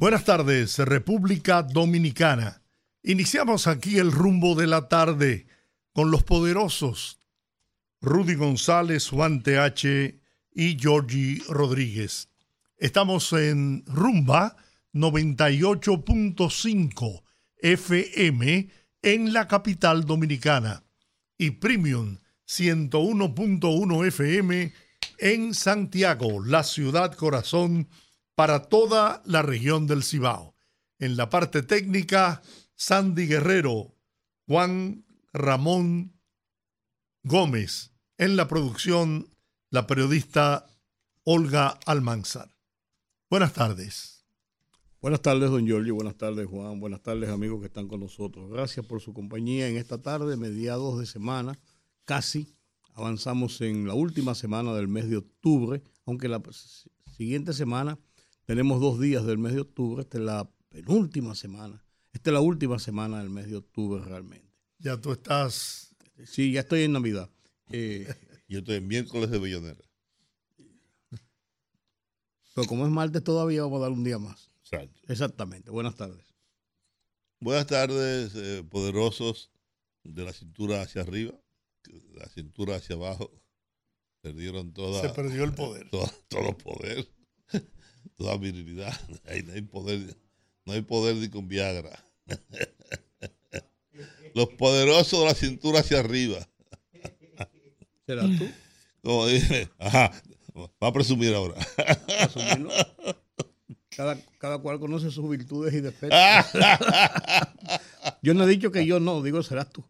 Buenas tardes, República Dominicana. Iniciamos aquí el rumbo de la tarde con los poderosos Rudy González, Juan TH y Georgie Rodríguez. Estamos en Rumba 98.5 FM en la capital dominicana y Premium 101.1 FM en Santiago, la ciudad corazón para toda la región del Cibao. En la parte técnica, Sandy Guerrero, Juan Ramón Gómez. En la producción, la periodista Olga Almanzar. Buenas tardes. Buenas tardes, don Giorgio. Buenas tardes, Juan. Buenas tardes, amigos que están con nosotros. Gracias por su compañía en esta tarde, mediados de semana. Casi avanzamos en la última semana del mes de octubre, aunque la siguiente semana tenemos dos días del mes de octubre, esta es la penúltima semana, esta es la última semana del mes de octubre realmente. Ya tú estás... Sí, ya estoy en Navidad. Eh, Yo estoy en miércoles de Bellonera. pero como es martes todavía vamos a dar un día más. Exacto. Exactamente. Buenas tardes. Buenas tardes, eh, poderosos de la cintura hacia arriba, la cintura hacia abajo. Perdieron toda. Se perdió el poder. Todo, todo poder, toda virilidad. Ahí no hay poder, no hay poder ni con Viagra. Los poderosos de la cintura hacia arriba. ¿Será tú? Como dije, ajá, va a presumir ahora. Cada, cada cual conoce sus virtudes y defectos. yo no he dicho que yo no, digo serás tú.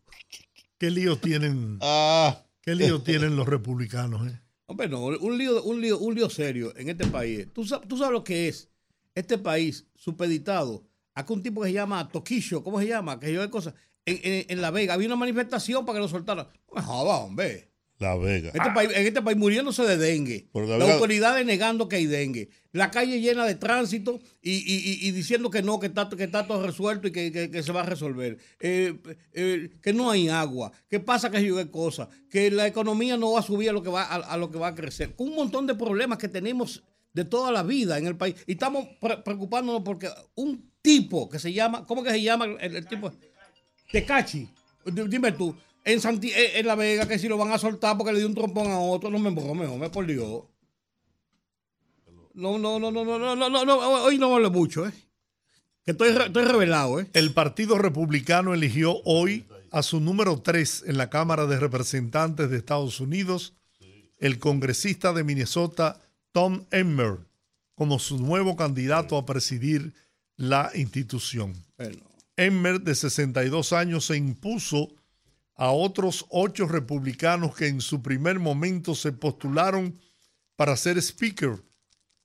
¿Qué lío tienen, Ah, qué lío tienen los republicanos? eh? Hombre, no, un lío, un lío, un lío serio en este país. ¿Tú sabes, tú sabes lo que es este país supeditado a un tipo que se llama Toquillo, ¿cómo se llama? Que yo de cosas. En, en- en La Vega había una manifestación para que lo soltaran. Me joda, hombre. La Vega. En este, país, en este país muriéndose de dengue. Por la Las Vega- autoridades negando que hay dengue. La calle llena de tránsito y, y- y- diciendo que no, que está, que está todo resuelto y que, que- que se va a resolver. Eh, eh, que no hay agua. Que pasa que yo qué cosa. Que la economía no va a subir a lo que va a, a lo que va a crecer. Un montón de problemas que tenemos de toda la vida en el país. Y estamos pre- preocupándonos porque un tipo que se llama, ¿cómo que se llama el, el tipo? Tecachi. Dime tú, en, Santi, eh, en La Vega que si lo van a soltar porque le dio un trompón a otro. No me brome, hombre, por Dios. No, no, no, no, no, no, no, no, hoy no hable mucho, ¿eh? Que estoy, estoy revelado, ¿eh? El Partido Republicano eligió hoy a su número 3 en la Cámara de Representantes de Estados Unidos, el congresista de Minnesota, Tom Emmer, como su nuevo candidato a presidir la institución. Emmer, de 62 años, se impuso a otros ocho republicanos que en su primer momento se postularon para ser speaker,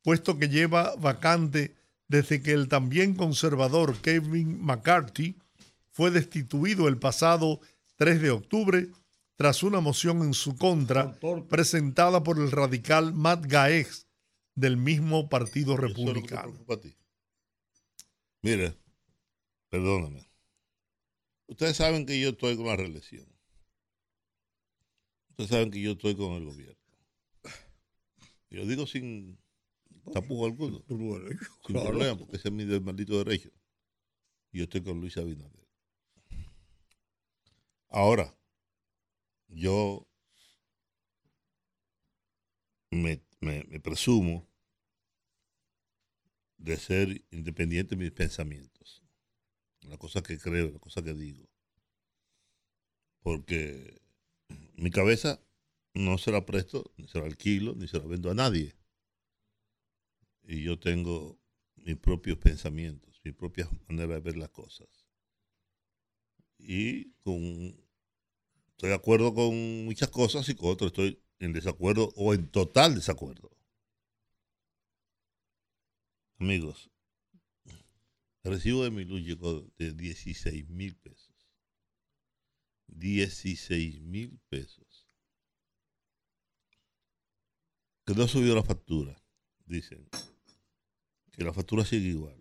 puesto que lleva vacante desde que el también conservador Kevin McCarthy fue destituido el pasado 3 de octubre tras una moción en su contra presentada por el radical Matt Gaetz del mismo Partido Republicano. Mire, perdóname. Ustedes saben que yo estoy con la reelección. Ustedes saben que yo estoy con el gobierno. Y lo digo sin tapujo alguno. Sin claro. problema, porque ese es mi del maldito derecho. Y yo estoy con Luis Abinader. Ahora, yo me, me- me presumo de ser independiente de mis pensamientos. La cosa que creo, la cosa que digo. Porque mi cabeza no se la presto, ni se la alquilo, ni se la vendo a nadie. Y yo tengo mis propios pensamientos, mi propia manera de ver las cosas. Y estoy de acuerdo con muchas cosas y con otras estoy en desacuerdo o en total desacuerdo. Amigos, El recibo de mi luz llegó de 16 mil pesos. 16 mil pesos. Que no ha subido la factura, dicen. Que la factura sigue igual.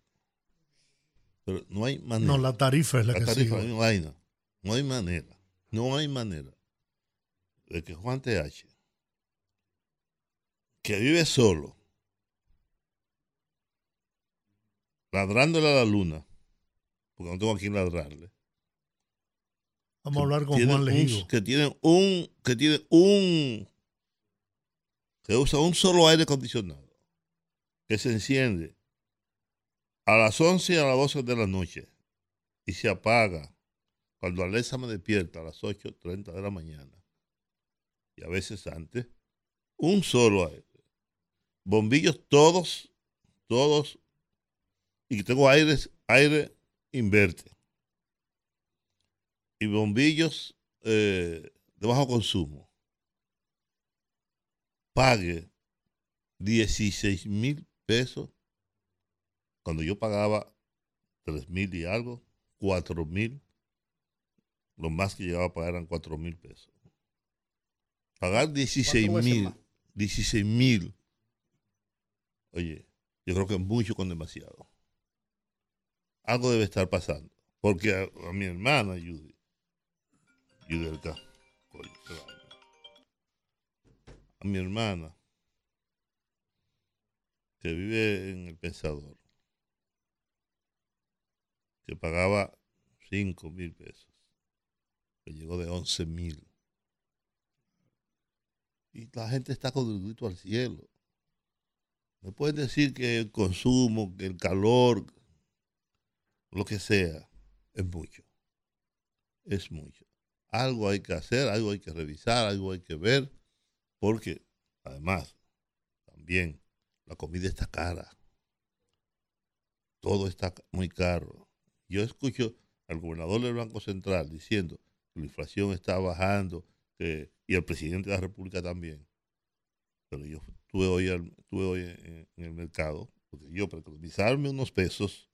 Pero no hay manera. No, la tarifa es la, La que tarifa sigue. no hay, no. No hay manera. No hay manera de que Juan TH, que vive solo, ladrándole a la luna, porque no tengo a quién ladrarle. Vamos a hablar con Juan Legido. que tiene un, que tiene un, que usa un solo aire acondicionado, que se enciende a las 11 y a las 12 de la noche y se apaga cuando Alexa me despierta a las 8.30 de la mañana y a veces antes, un solo aire. Bombillos todos, todos, y tengo aires, aire inverte. Y bombillos eh, de bajo consumo. Pague 16 mil pesos cuando yo pagaba 3 mil y algo, 4 mil. Lo más que llegaba a pagar eran 4 mil pesos. Pagar 16 Cuatro veces mil, más. 16 mil. Oye, yo creo que es mucho con demasiado. Algo debe estar pasando. Porque a, mi hermana Judy, vaina. a mi hermana, que vive en El Pensador, que pagaba 5 mil pesos, que llegó de 11 mil. Y la gente está con el grito al cielo. Me pueden decir que el consumo, que el calor, lo que sea, es mucho. Es mucho. Algo hay que hacer, algo hay que revisar, algo hay que ver, porque además, también la comida está cara. Todo está muy caro. Yo escucho al gobernador del Banco Central diciendo que la inflación está bajando y el presidente de la República también. Pero yo estuve hoy, al- hoy en, en el mercado, porque yo para economizarme unos pesos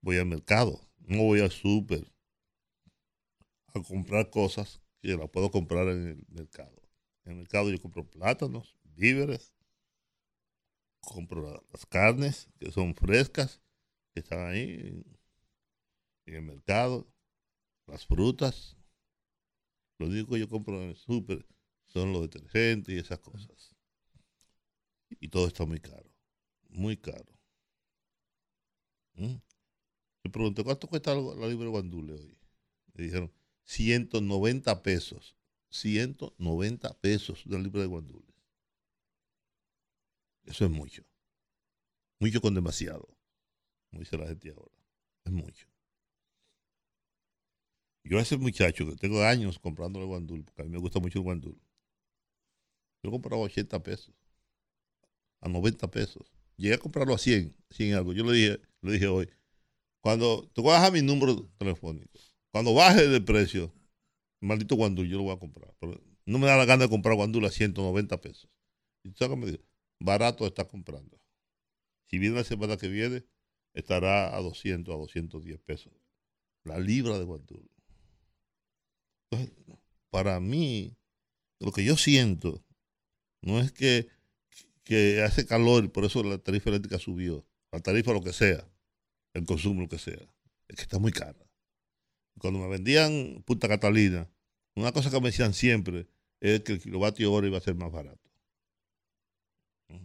voy al mercado, no voy al súper a comprar cosas que las puedo comprar en el mercado. En el mercado yo compro plátanos, víveres, compro la- las carnes que son frescas, que están ahí en, en el mercado, las frutas. Lo único que yo compro en el súper son los detergentes y esas cosas. Y todo está muy caro, muy caro. ¿Mm? Pregunté, ¿cuánto cuesta la libra guandule hoy? Me dijeron, 190 pesos. 190 pesos la libra de guandules. Eso es mucho. Mucho con demasiado. Como dice la gente ahora. Es mucho. Yo a ese muchacho que tengo años comprándole guandul, porque a mí me gusta mucho el guandul. Yo compraba 80 pesos. A 90 pesos. Llegué a comprarlo a 100, 100 y algo. Yo le dije, le dije hoy, cuando te voy a mi número telefónico, cuando baje de precio, maldito guandul, yo lo voy a comprar. Pero no me da la gana de comprar guandul a 190 pesos. Y tú sabes me dijo, barato está comprando. Si viene la semana que viene, estará a 200, a 210 pesos. La libra de guandul. Entonces, para mí, lo que yo siento no es que, que hace calor y por eso la tarifa eléctrica subió. La tarifa lo que sea, el consumo lo que sea. Es que está muy cara. Cuando me vendían Punta Catalina, una cosa que me decían siempre es que el kilovatio hora iba a ser más barato.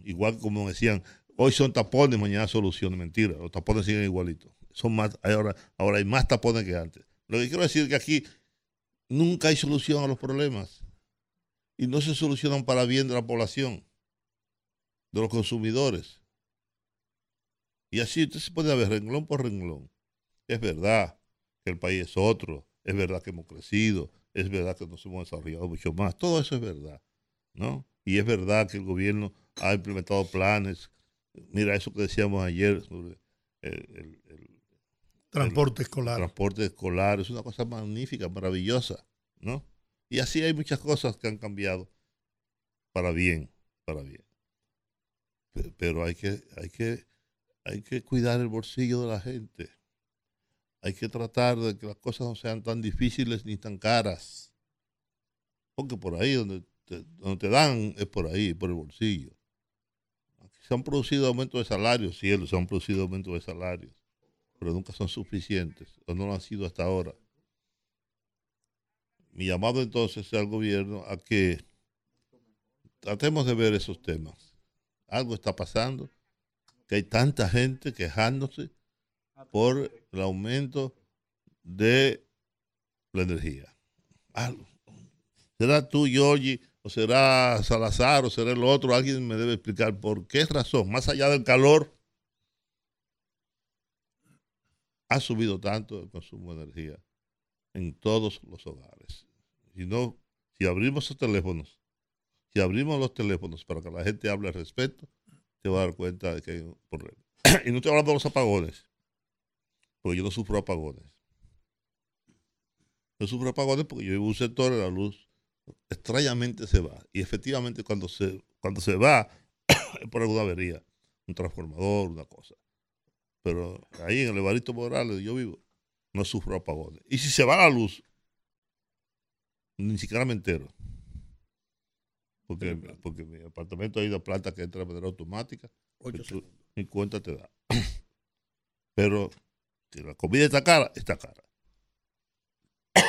Igual como decían, hoy son tapones, mañana soluciones. Mentira, los tapones siguen igualitos. Son más, ahora, ahora hay más tapones que antes. Lo que quiero decir es que aquí nunca hay solución a los problemas. Y no se solucionan para bien de la población, de los consumidores. Y así usted se puede ver renglón por renglón. Es verdad que el país es otro, es verdad que hemos crecido, es verdad que nos hemos desarrollado mucho más. Todo eso es verdad, ¿no? Y es verdad que el gobierno ha implementado planes. Mira eso que decíamos ayer sobre el, el- el Transporte escolar. transporte escolar. Es una cosa magnífica, maravillosa, ¿no? Y así hay muchas cosas que han cambiado para bien, para bien. Pe- Pero hay que, hay que, hay que cuidar el bolsillo de la gente. hay que tratar de que las cosas no sean tan difíciles ni tan caras. Porque por ahí donde te, donde te dan es por ahí, por el bolsillo. Se han producido aumentos de salarios, sí, se han producido aumentos de salarios, pero nunca son suficientes, o no lo han sido hasta ahora. Mi llamado entonces al gobierno a que tratemos de ver esos temas. Algo está pasando, que hay tanta gente quejándose por el aumento de la energía. ¿Será tú, Giorgi, o será Salazar, o será el otro? Alguien me debe explicar por qué razón, más allá del calor, ha subido tanto el consumo de energía en todos los hogares. Si no, si abrimos los teléfonos, si abrimos los teléfonos para que la gente hable al respecto, te va a dar cuenta de que hay un problema. y no estoy hablando de los apagones, porque yo no sufro apagones. Yo sufro apagones porque yo vivo en un sector de la luz extrañamente se va. Y efectivamente cuando se, cuando se va es por alguna avería, un transformador, una cosa. Pero ahí en el Evarito Morales yo vivo, no sufro apagones. Y si se va la luz, ni siquiera me entero. Porque, porque mi apartamento hay una planta que entra de manera automática. ni cuenta te da. Pero si la comida está cara, está cara.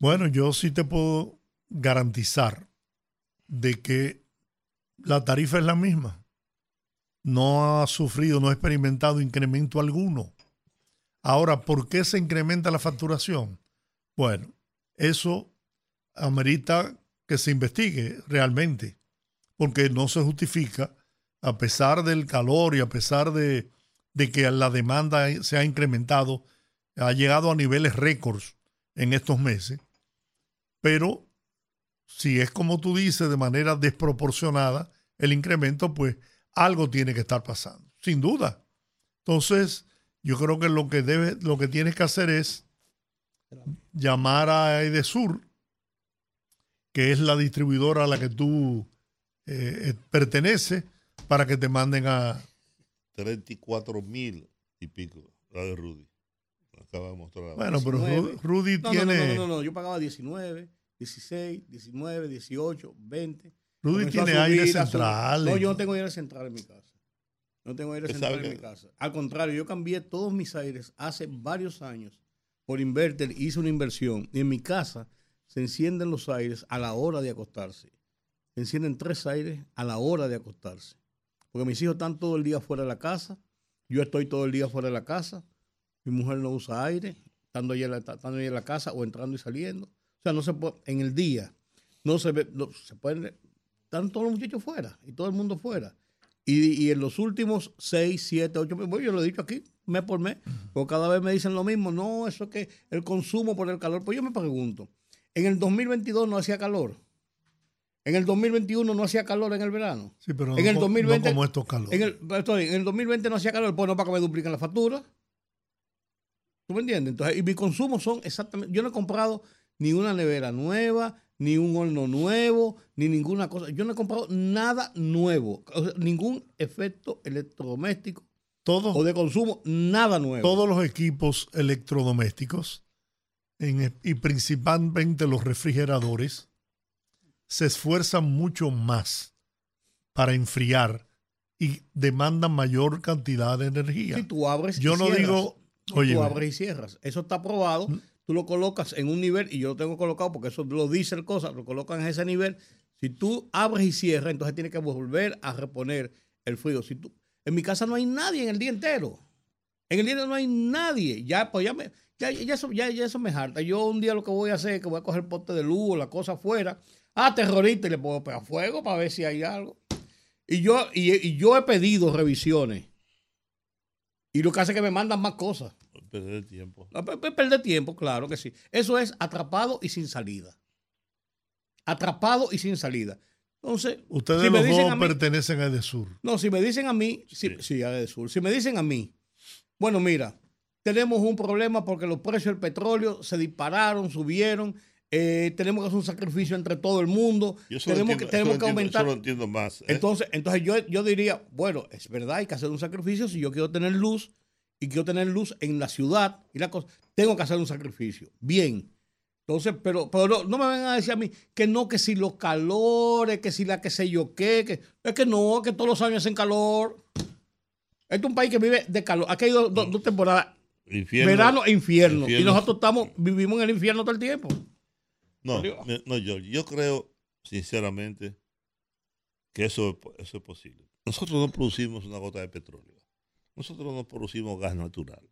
Bueno, yo sí te puedo garantizar de que la tarifa es la misma. No ha sufrido, no ha experimentado incremento alguno. Ahora, ¿por qué se incrementa la facturación? Bueno, eso amerita que se investigue realmente, porque no se justifica, a pesar del calor y a pesar de, de que la demanda se ha incrementado, ha llegado a niveles récords en estos meses, pero si es como tú dices, de manera desproporcionada el incremento, pues algo tiene que estar pasando, sin duda. Entonces, yo creo que lo que debe, lo que tienes que hacer es llamar a Edesur, que es la distribuidora a la que tú eh, eh, perteneces, para que te manden a... 34 mil y pico, la de Rudy. Acaba de mostrar. Bueno, pero Rudy tiene... No, no, no, no, yo pagaba 19, 16, 19, 18, 20. Rudy tiene aire central. No, yo no tengo aire central en mi casa. No tengo aire central en mi casa. Al contrario, yo cambié todos mis aires hace varios años por inverter, hice una inversión y en mi casa se encienden los aires a la hora de acostarse. Se encienden tres aires a la hora de acostarse. Porque mis hijos están todo el día fuera de la casa, yo estoy todo el día fuera de la casa, mi mujer no usa aire, estando allá, estando en la casa o entrando y saliendo. O sea, no se puede, en el día, no se ve, no, se pueden, están todos los muchachos fuera y todo el mundo fuera. Y, en los últimos seis, siete, ocho meses, yo lo he dicho aquí, mes por mes, porque cada vez me dicen lo mismo, no, eso es que el consumo por el calor. Pues yo me pregunto, en el 2022 no hacía calor. En el 2021 no hacía calor en el verano. Sí, pero en el 2020, como estos calores. En el, en el 2020 no hacía calor, pues no para que me dupliquen la factura. ¿Tú me entiendes? Entonces, y mis consumos son exactamente. Yo no he comprado ni una nevera nueva, ni un horno nuevo, ni ninguna cosa. Yo no he comprado nada nuevo, ningún efecto electrodoméstico o de consumo, nada nuevo. Todos los equipos electrodomésticos y principalmente los refrigeradores se esfuerzan mucho más para enfriar y demandan mayor cantidad de energía. Si tú abres Yo no digo, oye, tú abres y cierras. Eso está probado. Mm tú lo colocas en un nivel, y yo lo tengo colocado porque eso lo dice el cosa, lo colocan en ese nivel. Si tú abres y cierras, entonces tienes que volver a reponer el frío. Si tú, en mi casa no hay nadie en el día entero. En el día entero no hay nadie. Ya, pues ya, me, ya, eso, ya, eso me harta. Yo un día lo que voy a hacer es que voy a coger pote de luz o la cosa afuera. Ah, terrorista, y le puedo pegar fuego para ver si hay algo. Y yo, y yo he pedido revisiones. Y lo que hace es que me mandan más cosas. Perder tiempo. Perder tiempo, claro que sí. Eso es atrapado y sin salida. Atrapado y sin salida. Entonces, ustedes si los dos pertenecen a Edesur. No, si me dicen a mí, sí, sí, a Edesur. Si me dicen a mí, bueno, mira, tenemos un problema porque los precios del petróleo se dispararon, subieron. Eh, tenemos que hacer un sacrificio entre todo el mundo. Yo tenemos que, tenemos que aumentar. Yo lo entiendo más. ¿eh? Entonces, entonces yo, yo diría, bueno, es verdad, hay que hacer un sacrificio si yo quiero tener luz y quiero tener luz en la ciudad y la cosa, tengo que hacer un sacrificio. Bien. Entonces, pero, pero no, me vengan a decir a mí que no, que si los calores, que si la que sé yo qué, que es que no, que todos los años hacen calor. Este es un país que vive de calor. Aquí hay dos, dos- dos temporadas, Infierno- verano e infierno. Y nosotros estamos, vivimos en el infierno todo el tiempo. No, me- no, yo, yo creo sinceramente que eso, eso es posible. Nosotros no producimos una gota de petróleo. Nosotros no producimos gas natural.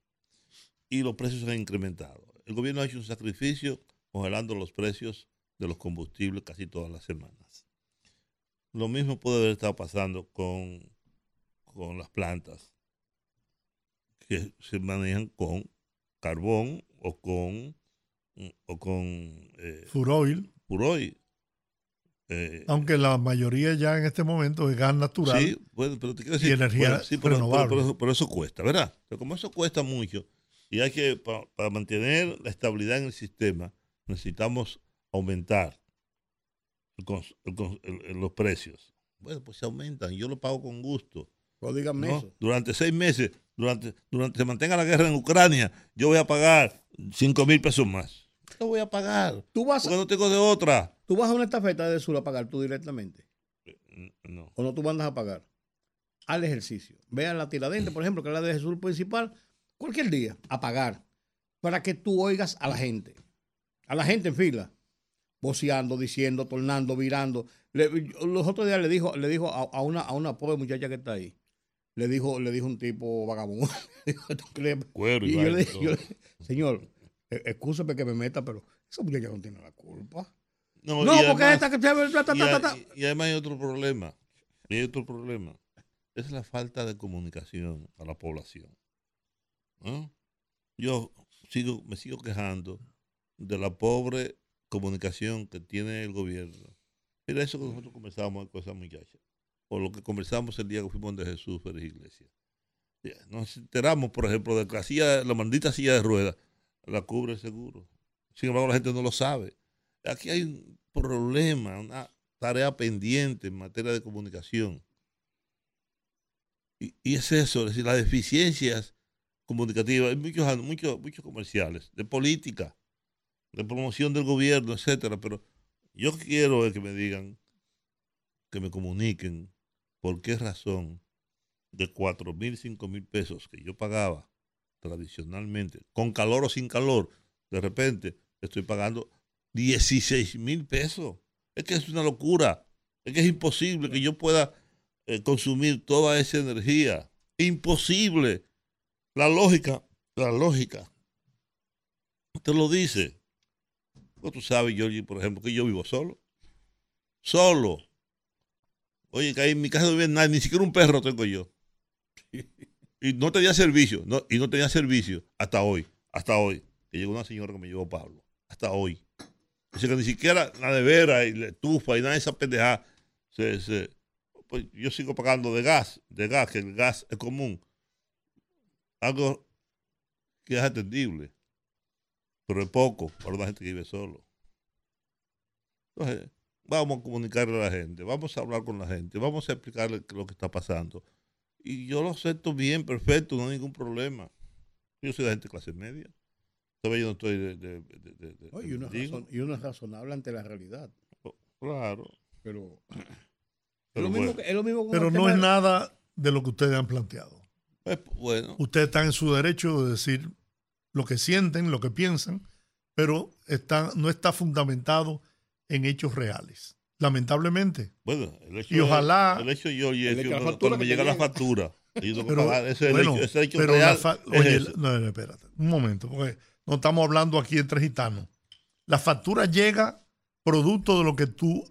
Y los precios se han incrementado. El gobierno ha hecho un sacrificio congelando los precios de los combustibles casi todas las semanas. Lo mismo puede haber estado pasando con, con las plantas que se manejan con carbón o con, o con eh, Furoil, Puroy. Eh, aunque la mayoría ya en este momento es gas natural. sí, bueno, pero te quiero y decir, energía bueno, sí, pero, renovable. pero- pero eso, pero eso cuesta, ¿verdad? Pero como eso cuesta mucho y hay que, pa- para mantener la estabilidad en el sistema, necesitamos aumentar el cons- el cons- el- el- los precios. Bueno, pues se aumentan, yo lo pago con gusto. Díganme ¿no? eso. Durante seis meses, durante, durante se mantenga la guerra en Ucrania, yo voy a pagar cinco mil pesos más. Lo voy a pagar, ¿Tú vas, porque no tengo de otra. tú vas a una estafeta de sur a pagar tú directamente. No. o no tú mandas a pagar al ejercicio. Vean la tiradente, por ejemplo, que es la de Jesús principal, cualquier día, a pagar, para que tú oigas a la gente, a la gente en fila, voceando, diciendo, tornando, virando. Le- los otros días le dijo, le dijo a, a una, a una pobre muchacha que está ahí, le dijo, le dijo un tipo vagabundo. Cuero y y yo le dije, yo señor, excúseme que me meta, pero esa muchacha no tiene la culpa. No, No, porque además- esta que se y, a- y además hay otro problema. Hay otro problema. Es la falta de comunicación a la población. ¿no? Yo sigo, me sigo quejando de la pobre comunicación que tiene el gobierno. Mira eso que nosotros conversábamos con esa muchacha. O lo que conversamos el día que fuimos de Jesús Férez Iglesias. Nos enteramos, por ejemplo, de que la, silla- la maldita silla de ruedas la cubre el seguro. Sin embargo, la gente no lo sabe. Aquí hay un problema, una tarea pendiente en materia de comunicación. Y, es eso, es decir, las deficiencias comunicativas. Hay muchos, muchos, muchos comerciales de política, de promoción del gobierno, etcétera. Pero yo quiero que me digan, que me comuniquen por qué razón de cuatro mil, cinco mil pesos que yo pagaba tradicionalmente, con calor o sin calor, de repente estoy pagando 16 mil pesos. Es que es una locura. Es que es imposible que yo pueda eh, consumir toda esa energía. Imposible. La lógica, la lógica, te lo dice. Pues tú sabes, Georgie, por ejemplo, que yo vivo solo. Solo. Oye, que ahí en mi casa no vive nadie, ni siquiera un perro tengo yo. Y no tenía servicio, y no tenía servicio hasta hoy, hasta hoy. Que llegó una señora que me llevó Pablo, hasta hoy. Dice que ni siquiera la nevera y la estufa y nada de esa pendejada. Se, se- pues yo sigo pagando de gas, de gas, que el gas es común. Algo que es atendible, pero es poco para una gente que vive solo. Entonces, vamos a comunicarle a la gente, vamos a hablar con la gente, vamos a explicarle lo que está pasando. Y yo lo acepto bien, perfecto, no hay ningún problema. Yo soy de gente de clase media. Todavía yo no estoy de... de- de- de- de- No, y, uno es digo, razon- y uno es razonable ante la realidad. Claro. Pero, es, Pero lo mismo que, es lo mismo Pero no es de- nada de lo que ustedes han planteado. pues, bueno, Ustedes están en su derecho de decir lo que sienten, lo que piensan, pero está, no está fundamentado en hechos reales. Lamentablemente. bueno, el hecho Y ojalá- El hecho yo y El uno- factura cuando me llega la factura, yo Pero, pagar. Ese, es bueno, el hecho, ese hecho pero real la fa- es oye, no, no, espérate, un momento, porque no estamos hablando aquí entre gitanos. La factura llega producto de lo que tu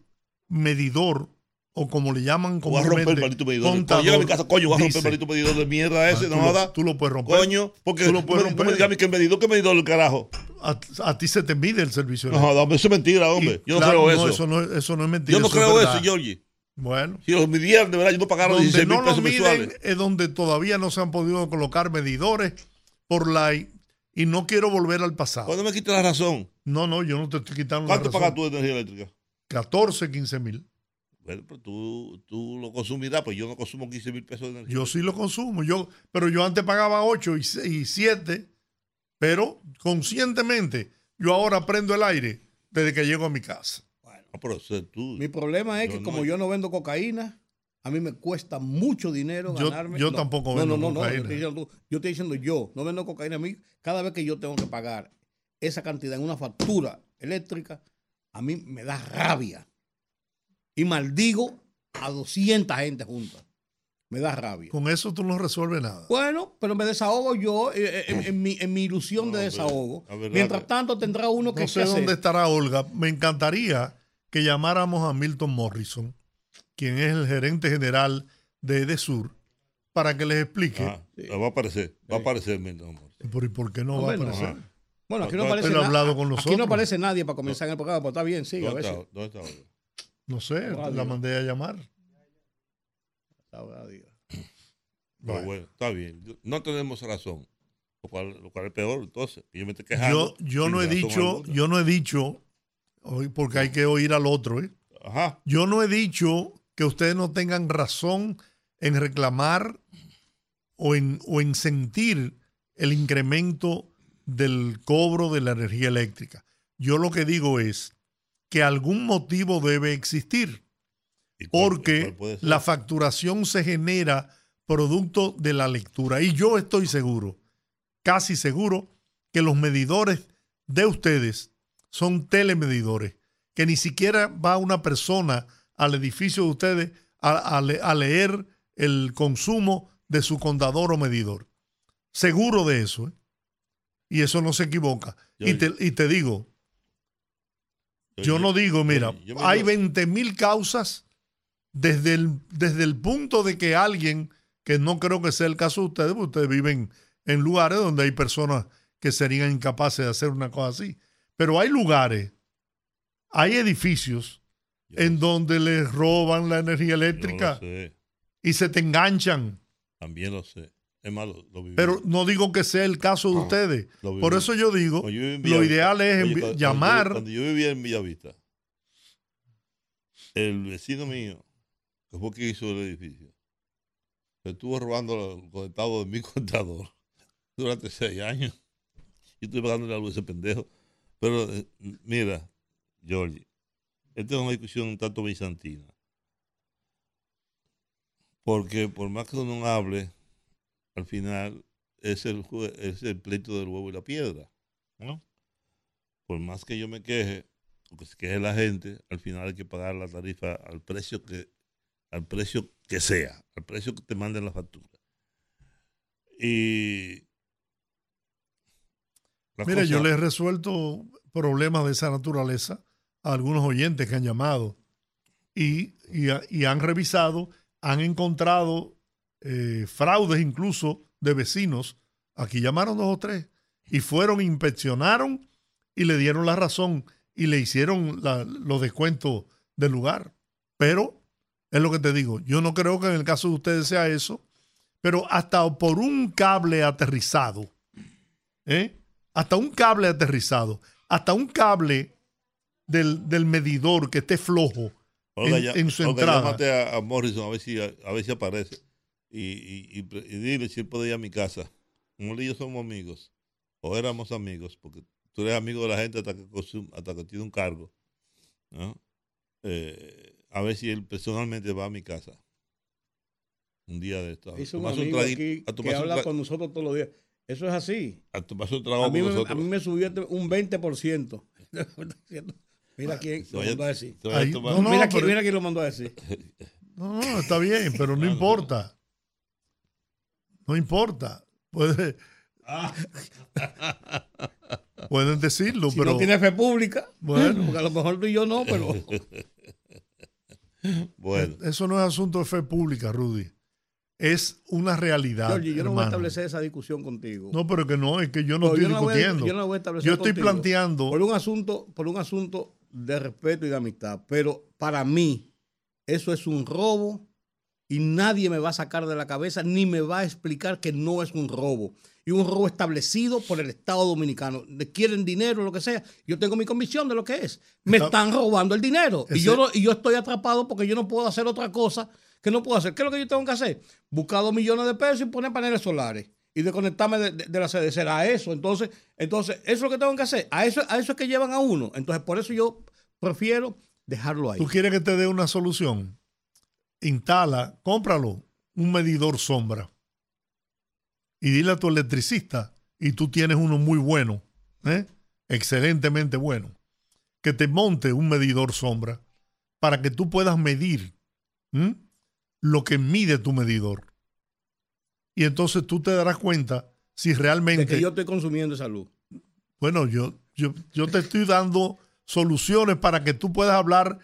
medidor, o como le llaman Voy a romper el maldito medidor. Contador, a mi casa, coño, voy a romper dice, el maldito medidor de mierda ese, ah, no tú, lo, joda. tú lo puedes romper. Coño, porque Tú lo no puedes no me romper. digas que medidor, que medidor el carajo. A, a ti se te mide el servicio. No hombre, eso es mentira, Y, hombre. Yo no claro, creo eso. eso no, eso no es mentira. yo no eso creo eso, Georgie. Bueno. Si los midieran, de verdad, yo no pagaron donde 16 mil no lo pesos miden mensuales. es donde todavía no se han podido colocar medidores por la y no quiero volver al pasado. ¿Cuándo me quitas la razón? No, no, yo no te estoy quitando la ¿Cuánto razón. pagas tú de energía eléctrica? 14, 15 mil. Bueno, pero tú, tú lo consumirás, pues yo no consumo 15 mil pesos de energía. Yo sí lo consumo, yo, pero yo antes pagaba 8 y 7, pero conscientemente yo ahora prendo el aire desde que llego a mi casa. Ah, pero eso es tú. Mi problema es Yo que no- como yo no vendo cocaína, a mí me cuesta mucho dinero Yo- ganarme. yo no, tampoco no, vendo no, no, no, cocaína. yo estoy diciendo tú, yo estoy diciendo yo, no vendo cocaína a mí. Cada vez que yo tengo que pagar esa cantidad en una factura eléctrica, a mí me da rabia. Y maldigo a 200 gente juntas. Me da rabia. Con eso tú no resuelves nada. Bueno, pero me desahogo yo eh, eh, en, en mi, en mi ilusión No, de desahogo. verdad Mientras tanto tendrá uno que No sé hacer. dónde estará Olga. Me encantaría que llamáramos a Milton Morrison, quien es el gerente general de Edesur, para que les explique. Ah, Va a aparecer, va a aparecer, mi amor. Pero ¿y por qué no Hombre, va a no. aparecer? Bueno, aquí no aparece na- Aquí no aparece nadie para comenzar en el programa, pero está bien, sigue. A ¿Dónde ver si- ¿Dónde está Olga? No sé, Radio. la mandé a llamar. Dios. Bueno. bueno, está bien. No tenemos razón. Lo cual, lo cual es peor, entonces. Yo me estoy quejando. Yo, no he dicho, alguna. yo no he dicho, porque hay que oír al otro, ¿eh? Ajá. Yo no he dicho que ustedes no tengan razón en reclamar o en, o en sentir el incremento del cobro de la energía eléctrica. Yo lo que digo es que algún motivo debe existir, ¿Y cuál- porque la facturación se genera producto de la lectura. Y yo estoy seguro, casi seguro, que los medidores de ustedes son telemedidores, que ni siquiera va una persona al edificio de ustedes a, a le- a leer el consumo de su contador o medidor. Seguro de eso. ¿eh? Y eso no se equivoca. Yo- y, te, y te digo, yo no digo, mira, yo hay digo- 20 mil causas desde el, desde el punto de que alguien, que no creo que sea el caso de ustedes, porque ustedes viven en lugares donde hay personas que serían incapaces de hacer una cosa así. Pero hay lugares, hay edificios en donde les roban la energía eléctrica y se te enganchan. También lo sé. Es malo, lo. Pero no digo que sea el caso de ustedes. Por eso yo digo, yo lo ideal es Oye, envi- cuando- llamar. Cuando yo, yo vivía en Villavista, el vecino mío, que fue que hizo el edificio, se estuvo robando el conectado de mi contador durante seis años. Y estoy pagando la luz a ese pendejo. Pero eh, mira, Georgie, esta es una discusión un tanto bizantina. Porque por más que uno hable, al final es el, es el pleito del huevo y la piedra. ¿no? Por más que yo me queje, o que se queje la gente, al final hay que pagar la tarifa al precio que, al precio que sea, al precio que te manden la factura. Y Mira, cosa- yo les he resuelto problemas de esa naturaleza a algunos oyentes que han llamado y, y han revisado, han encontrado eh, fraudes incluso de vecinos. Aquí llamaron dos o tres y fueron, inspeccionaron y le dieron la razón y le hicieron la- los descuentos del lugar. Pero es lo que te digo, yo no creo que en el caso de ustedes sea eso, pero hasta por un cable aterrizado, ¿eh? hasta un cable aterrizado, hasta un cable del, del medidor que esté flojo en, ya- en su entrada. llámate a, a Morrison a ver si, a, a ver si aparece. Y, y, y y dile si él puede ir a mi casa. Como él y yo somos amigos. O éramos amigos, porque tú eres amigo de la gente hasta que, consum- hasta que tiene un cargo. ¿no? Eh, a ver si él personalmente va a mi casa. Un día de esto. A Hizo un un amigo traguito- aquí a que un habla con nosotros todos los días. Eso es así. a un trago A mí, con me, nosotros. a mí me subió este un 20%. Mira quién lo mandó a decir. Ahí- no, no, mira, quién, pero- mira quién lo mandó a decir. No, no, está bien, pero no importa. No importa. Puede- pueden decirlo, Si pero no tiene fe pública, Bueno. porque a lo mejor tú y yo no, pero Bueno, eso no es asunto de fe pública, Rudy. Es una realidad. Georgie, yo no voy a establecer esa discusión contigo. No, pero que no, es que yo no estoy yo no voy a- discutiendo. yo no voy a establecer Yo estoy contigo. planteando. por un asunto, por un asunto de respeto y de amistad. Pero para mí, eso es un robo y nadie me va a sacar de la cabeza ni me va a explicar que no es un robo. Y un robo establecido por el Estado Dominicano. Quieren dinero, lo que sea. Yo tengo mi convicción de lo que es. Me Está- están robando el dinero. Y yo, no- y yo estoy atrapado porque yo no puedo hacer otra cosa que no puedo hacer. ¿Qué es lo que yo tengo que hacer? Buscar dos millones de pesos y poner paneles solares. Y desconectarme de, de- de la sede. ¿Será eso? Entonces, entonces, eso es lo que tengo que hacer. A eso, a eso es que llevan a uno. Entonces, por eso yo prefiero dejarlo ahí. ¿Tú quieres que te dé una solución? Instala, cómpralo, un medidor sombra. Y dile a tu electricista, y tú tienes uno muy bueno, ¿eh? excelentemente bueno, que te monte un medidor sombra para que tú puedas medir lo que mide tu medidor. Y entonces tú te darás cuenta si De realmente... que yo estoy consumiendo esa luz. Bueno, yo, yo, yo te estoy dando soluciones para que tú puedas hablar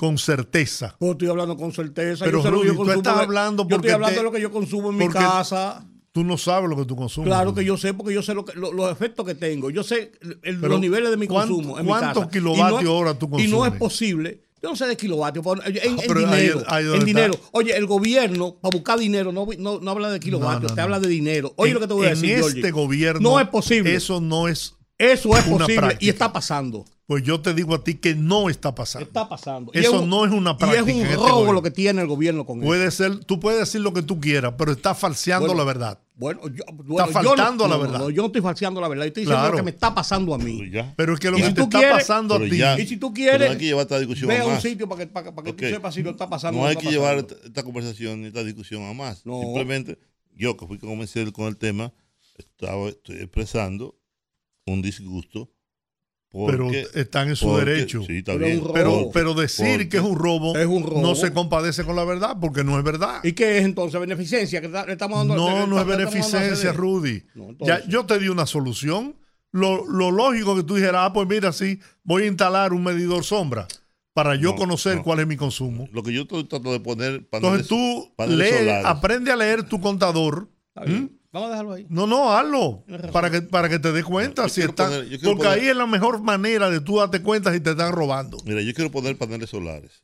con certeza. Yo estoy hablando con certeza. Pero, yo Rudy, yo tú estás consumo hablando Yo estoy hablando te- de lo que yo consumo en mi casa. Tú no sabes lo que tú consumes. Claro que yo sé, porque yo sé lo que- lo- los efectos que tengo. Yo sé el- los niveles de mi ¿cuánto- consumo en cuántos kilovatios no- hora tú Y no es consumes? posible. Yo no sé de kilovatios. En, en Ah, ahí- dinero. ahí en dinero. Oye, el gobierno, para buscar dinero, no, no, no habla de kilovatios, te habla de dinero. Oye, En- lo que te voy a en decir, este Georgie. gobierno. No es posible. Eso no es. Eso es una posible práctica. y está pasando. Pues yo te digo a ti que no está pasando. Está pasando. Eso no es una práctica Y es un este robo gobierno. lo que tiene el gobierno con eso. Puede ser, tú puedes decir lo que tú quieras, pero está falseando Bueno, la verdad. Bueno, yo, bueno, yo faltando no, la no, verdad. no, yo no estoy falseando la verdad. Yo estoy diciendo Claro. lo que me está pasando a mí. Pero ya. Pero es que lo que si te está pasando a ti. ya. Y si tú quieres, no hay que llevar esta discusión ve a un más. sitio para que, para, para que Ok. tú sepas si lo está pasando o No hay está que llevar pasando. esta, conversación, esta discusión a más. No. Simplemente, yo que fui convencido con el tema, estaba, estoy expresando un disgusto. Pero están en su porque- derecho. Sí, está Pero bien. Pero, pero decir Porque- que es un robo, Es un robo. no se compadece con la verdad porque no es verdad. ¿Y qué es entonces? ¿Beneficencia? que le estamos dando, No, le- no es beneficencia? Rudy. No, ya, yo te di una solución. Lo, lo lógico que tú dijeras, ah, pues mira, sí, voy a instalar un medidor sombra para yo No, conocer no. cuál es mi consumo. Lo que yo estoy tratando de poner paneles, Entonces tú lee, aprende a leer tu contador. Está bien. Vamos a dejarlo ahí. No, no, hazlo. Para que, para que te des cuenta Yo si poner- quiero porque poner- ahí es la mejor manera de tú darte cuenta si te están robando. Mira, yo quiero poner paneles solares.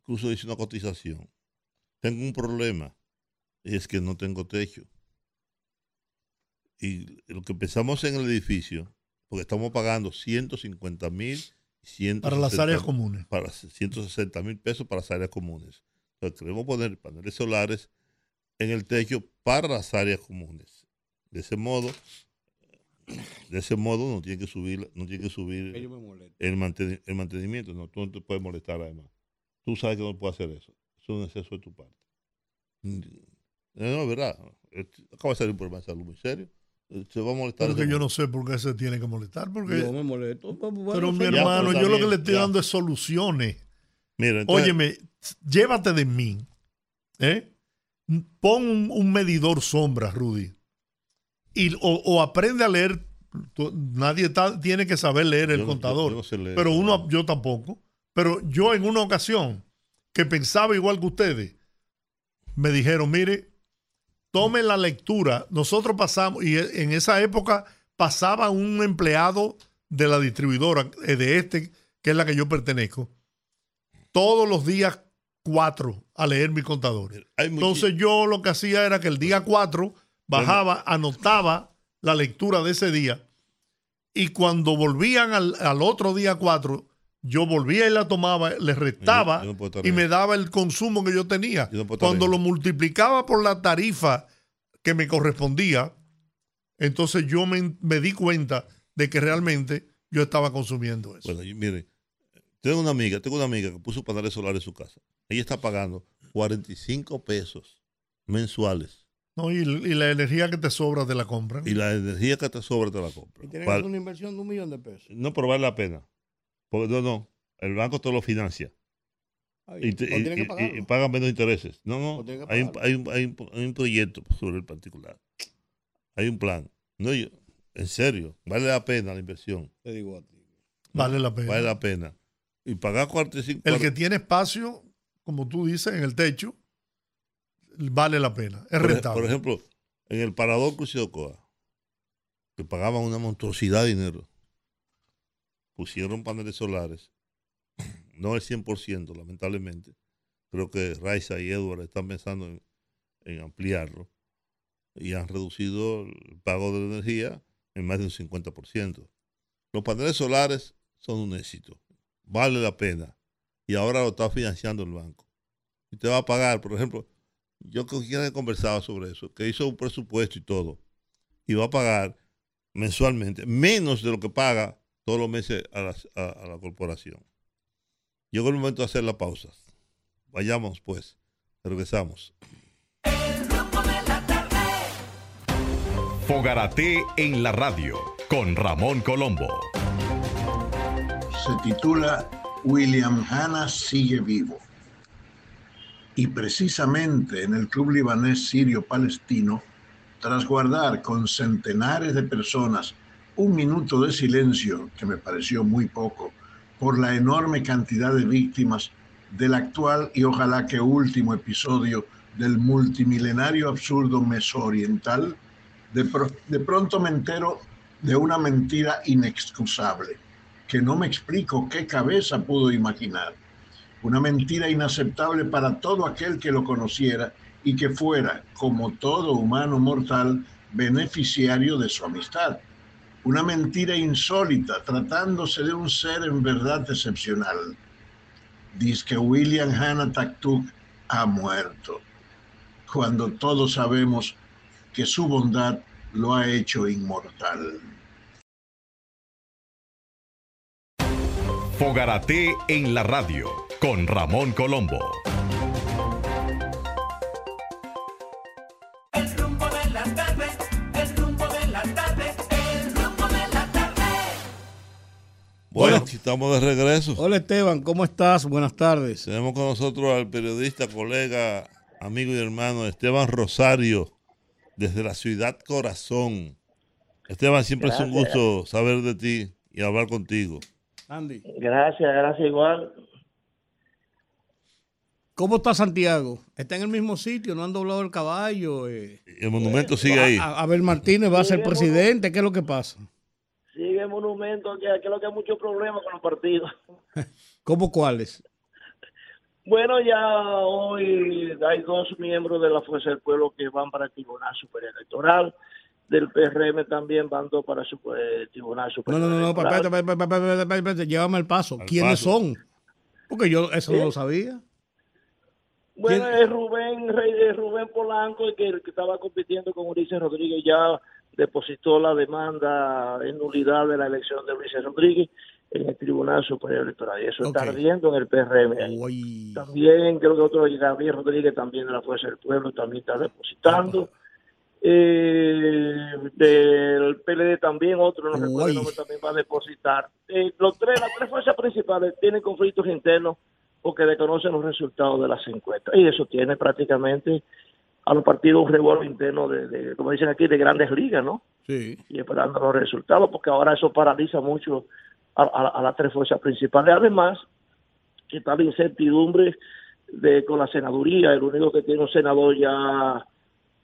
Incluso hice una cotización. Tengo un problema. Y es que no tengo techo. Y lo que pensamos en el edificio, porque estamos pagando 150 mil Para las áreas comunes. para 160 mil pesos para las áreas comunes. Entonces, queremos poner paneles solares en el techo para las áreas comunes. De ese modo, de ese modo no tiene que subir, no tiene que subir el, manten- el mantenimiento. No, tú no te puedes molestar además. Tú sabes que no puedes hacer eso. Es un exceso de tu parte. Mm, No, es verdad. Acaba de salir un problema de salud muy serio. Eh, Se va a molestar. Pero que ese yo no sé por qué se tiene que molestar. Porque, Yo me molesto. Pues, bueno, pero mi Ya, hermano, yo lo que le estoy ya. dando es soluciones. Mira, entonces, Óyeme, llévate de mí. ¿eh? Pon un, un medidor sombra, Rudy. Y, o, o aprende a leer. Tú- nadie está- tiene que saber leer el yo no- yo- contador. yo leer. pero uno, yo tampoco. Pero yo en una ocasión que pensaba igual que ustedes, me dijeron, mire, tome la lectura. Nosotros pasamos, y en esa época pasaba un empleado de la distribuidora, eh, de este, que es la que yo pertenezco, todos los días cuatro a leer mi contador. Entonces yo lo que hacía era que el día 4 bajaba, anotaba la lectura de ese día y cuando volvían al, al otro día 4, yo volvía y la tomaba, le restaba Yo- yo no puedo estar y me daba el consumo que yo tenía. Yo no cuando lo multiplicaba por la tarifa que me correspondía, entonces yo me, me di cuenta de que realmente yo estaba consumiendo eso. Bueno, mire, tengo una amiga, tengo una amiga que puso paneles solares en su casa. Ella está pagando 45 pesos mensuales. ¿no? Y, y la energía que te sobra te la compran. Y la energía que te sobra te la compra. Y tiene que hacer una inversión de un millón de pesos. no, pero vale la pena. Porque no, no. El banco te lo financia. Y, te- y- que y- pagan menos intereses. No, no. Hay un, hay, un, hay, un, hay un proyecto sobre el particular. Hay un plan. No, yo, en serio, vale la pena la inversión. Te digo a ti. Vale la pena. Vale la pena. Y pagar 45 El que tiene espacio, como tú dices, en el techo, vale la pena. Es por, rentable. por ejemplo, en el parador Cruz de Ocoa, que pagaban una monstruosidad de dinero, pusieron paneles solares, no el 100%, lamentablemente, creo que Raiza y Edward están pensando en, en ampliarlo y han reducido el pago de energía en más de un 50%. Los paneles solares son un éxito, vale la pena y ahora lo está financiando el banco. Y te va a pagar, por ejemplo, yo con quien he conversado sobre eso, que hizo un presupuesto y todo, y va a pagar mensualmente menos de lo que paga todos los meses a la, a, a la corporación. Llegó el momento de hacer la pausa. Vayamos pues, regresamos. Fogarate en la radio con Ramón Colombo. Se titula William Hanna sigue vivo. Y precisamente en el Club Libanés Sirio Palestino, tras guardar con centenares de personas un minuto de silencio, que me pareció muy poco, por la enorme cantidad de víctimas del actual y ojalá que último episodio del multimilenario absurdo mesooriental, de, de pronto me entero de una mentira inexcusable, que no me explico qué cabeza pudo imaginar. Una mentira inaceptable para todo aquel que lo conociera y que fuera, como todo humano mortal, beneficiario de su amistad. Una mentira insólita, tratándose de un ser en verdad excepcional. Dice que William Hanna Taktuk ha muerto, cuando todos sabemos que su bondad lo ha hecho inmortal. Fogarate en la radio con Ramón Colombo. El rumbo de la tarde, el rumbo de la tarde, el rumbo de la tarde. Bueno, Hola. estamos de regreso. Hola Esteban, ¿cómo estás? Buenas tardes. Tenemos con nosotros al periodista, colega, amigo y hermano Esteban Rosario, desde la ciudad Corazón. Esteban, siempre es un gusto saber de ti y hablar contigo. Andy. Gracias, gracias igual. ¿Cómo está Santiago? ¿Está en el mismo sitio? ¿No han doblado el caballo? Eh, El monumento sigue ahí. a- Abel Martínez va a ser presidente. ¿Qué es lo que pasa? Sigue el monumento que, que es lo que hay muchos problemas con los partidos. ¿Cómo cuáles? Bueno, ya hoy hay dos miembros de la Fuerza del Pueblo que van para el Tribunal Superior Electoral. Del PRM también van dos para su eh, Tribunal No, Superior no, no, no, espérate, llévame al paso. Al ¿Quiénes paso. son? Porque yo eso no lo sabía. Bueno, ¿Quién? es Rubén, Rubén Polanco, el que, el que estaba compitiendo con Ulises Rodríguez, ya depositó la demanda en nulidad de la elección de Ulises Rodríguez en el Tribunal Superior Electoral. Y eso Ok. está ardiendo en el PRM. Uy. También creo que otro, Gabriel Rodríguez, también de la Fuerza del Pueblo, también está depositando. Eh, del PLD también, otro, no recuerdo el nombre, también va a depositar. Eh, los tres, las tres fuerzas principales tienen conflictos internos porque desconocen los resultados de las encuestas. Y eso tiene prácticamente a los partidos un revuelo interno de, de, como dicen aquí, de grandes ligas, ¿no? Sí. y esperando los resultados, porque ahora eso paraliza mucho a, a- a las tres fuerzas principales. Además, que está la incertidumbre de con la senaduría, el único que tiene un senador ya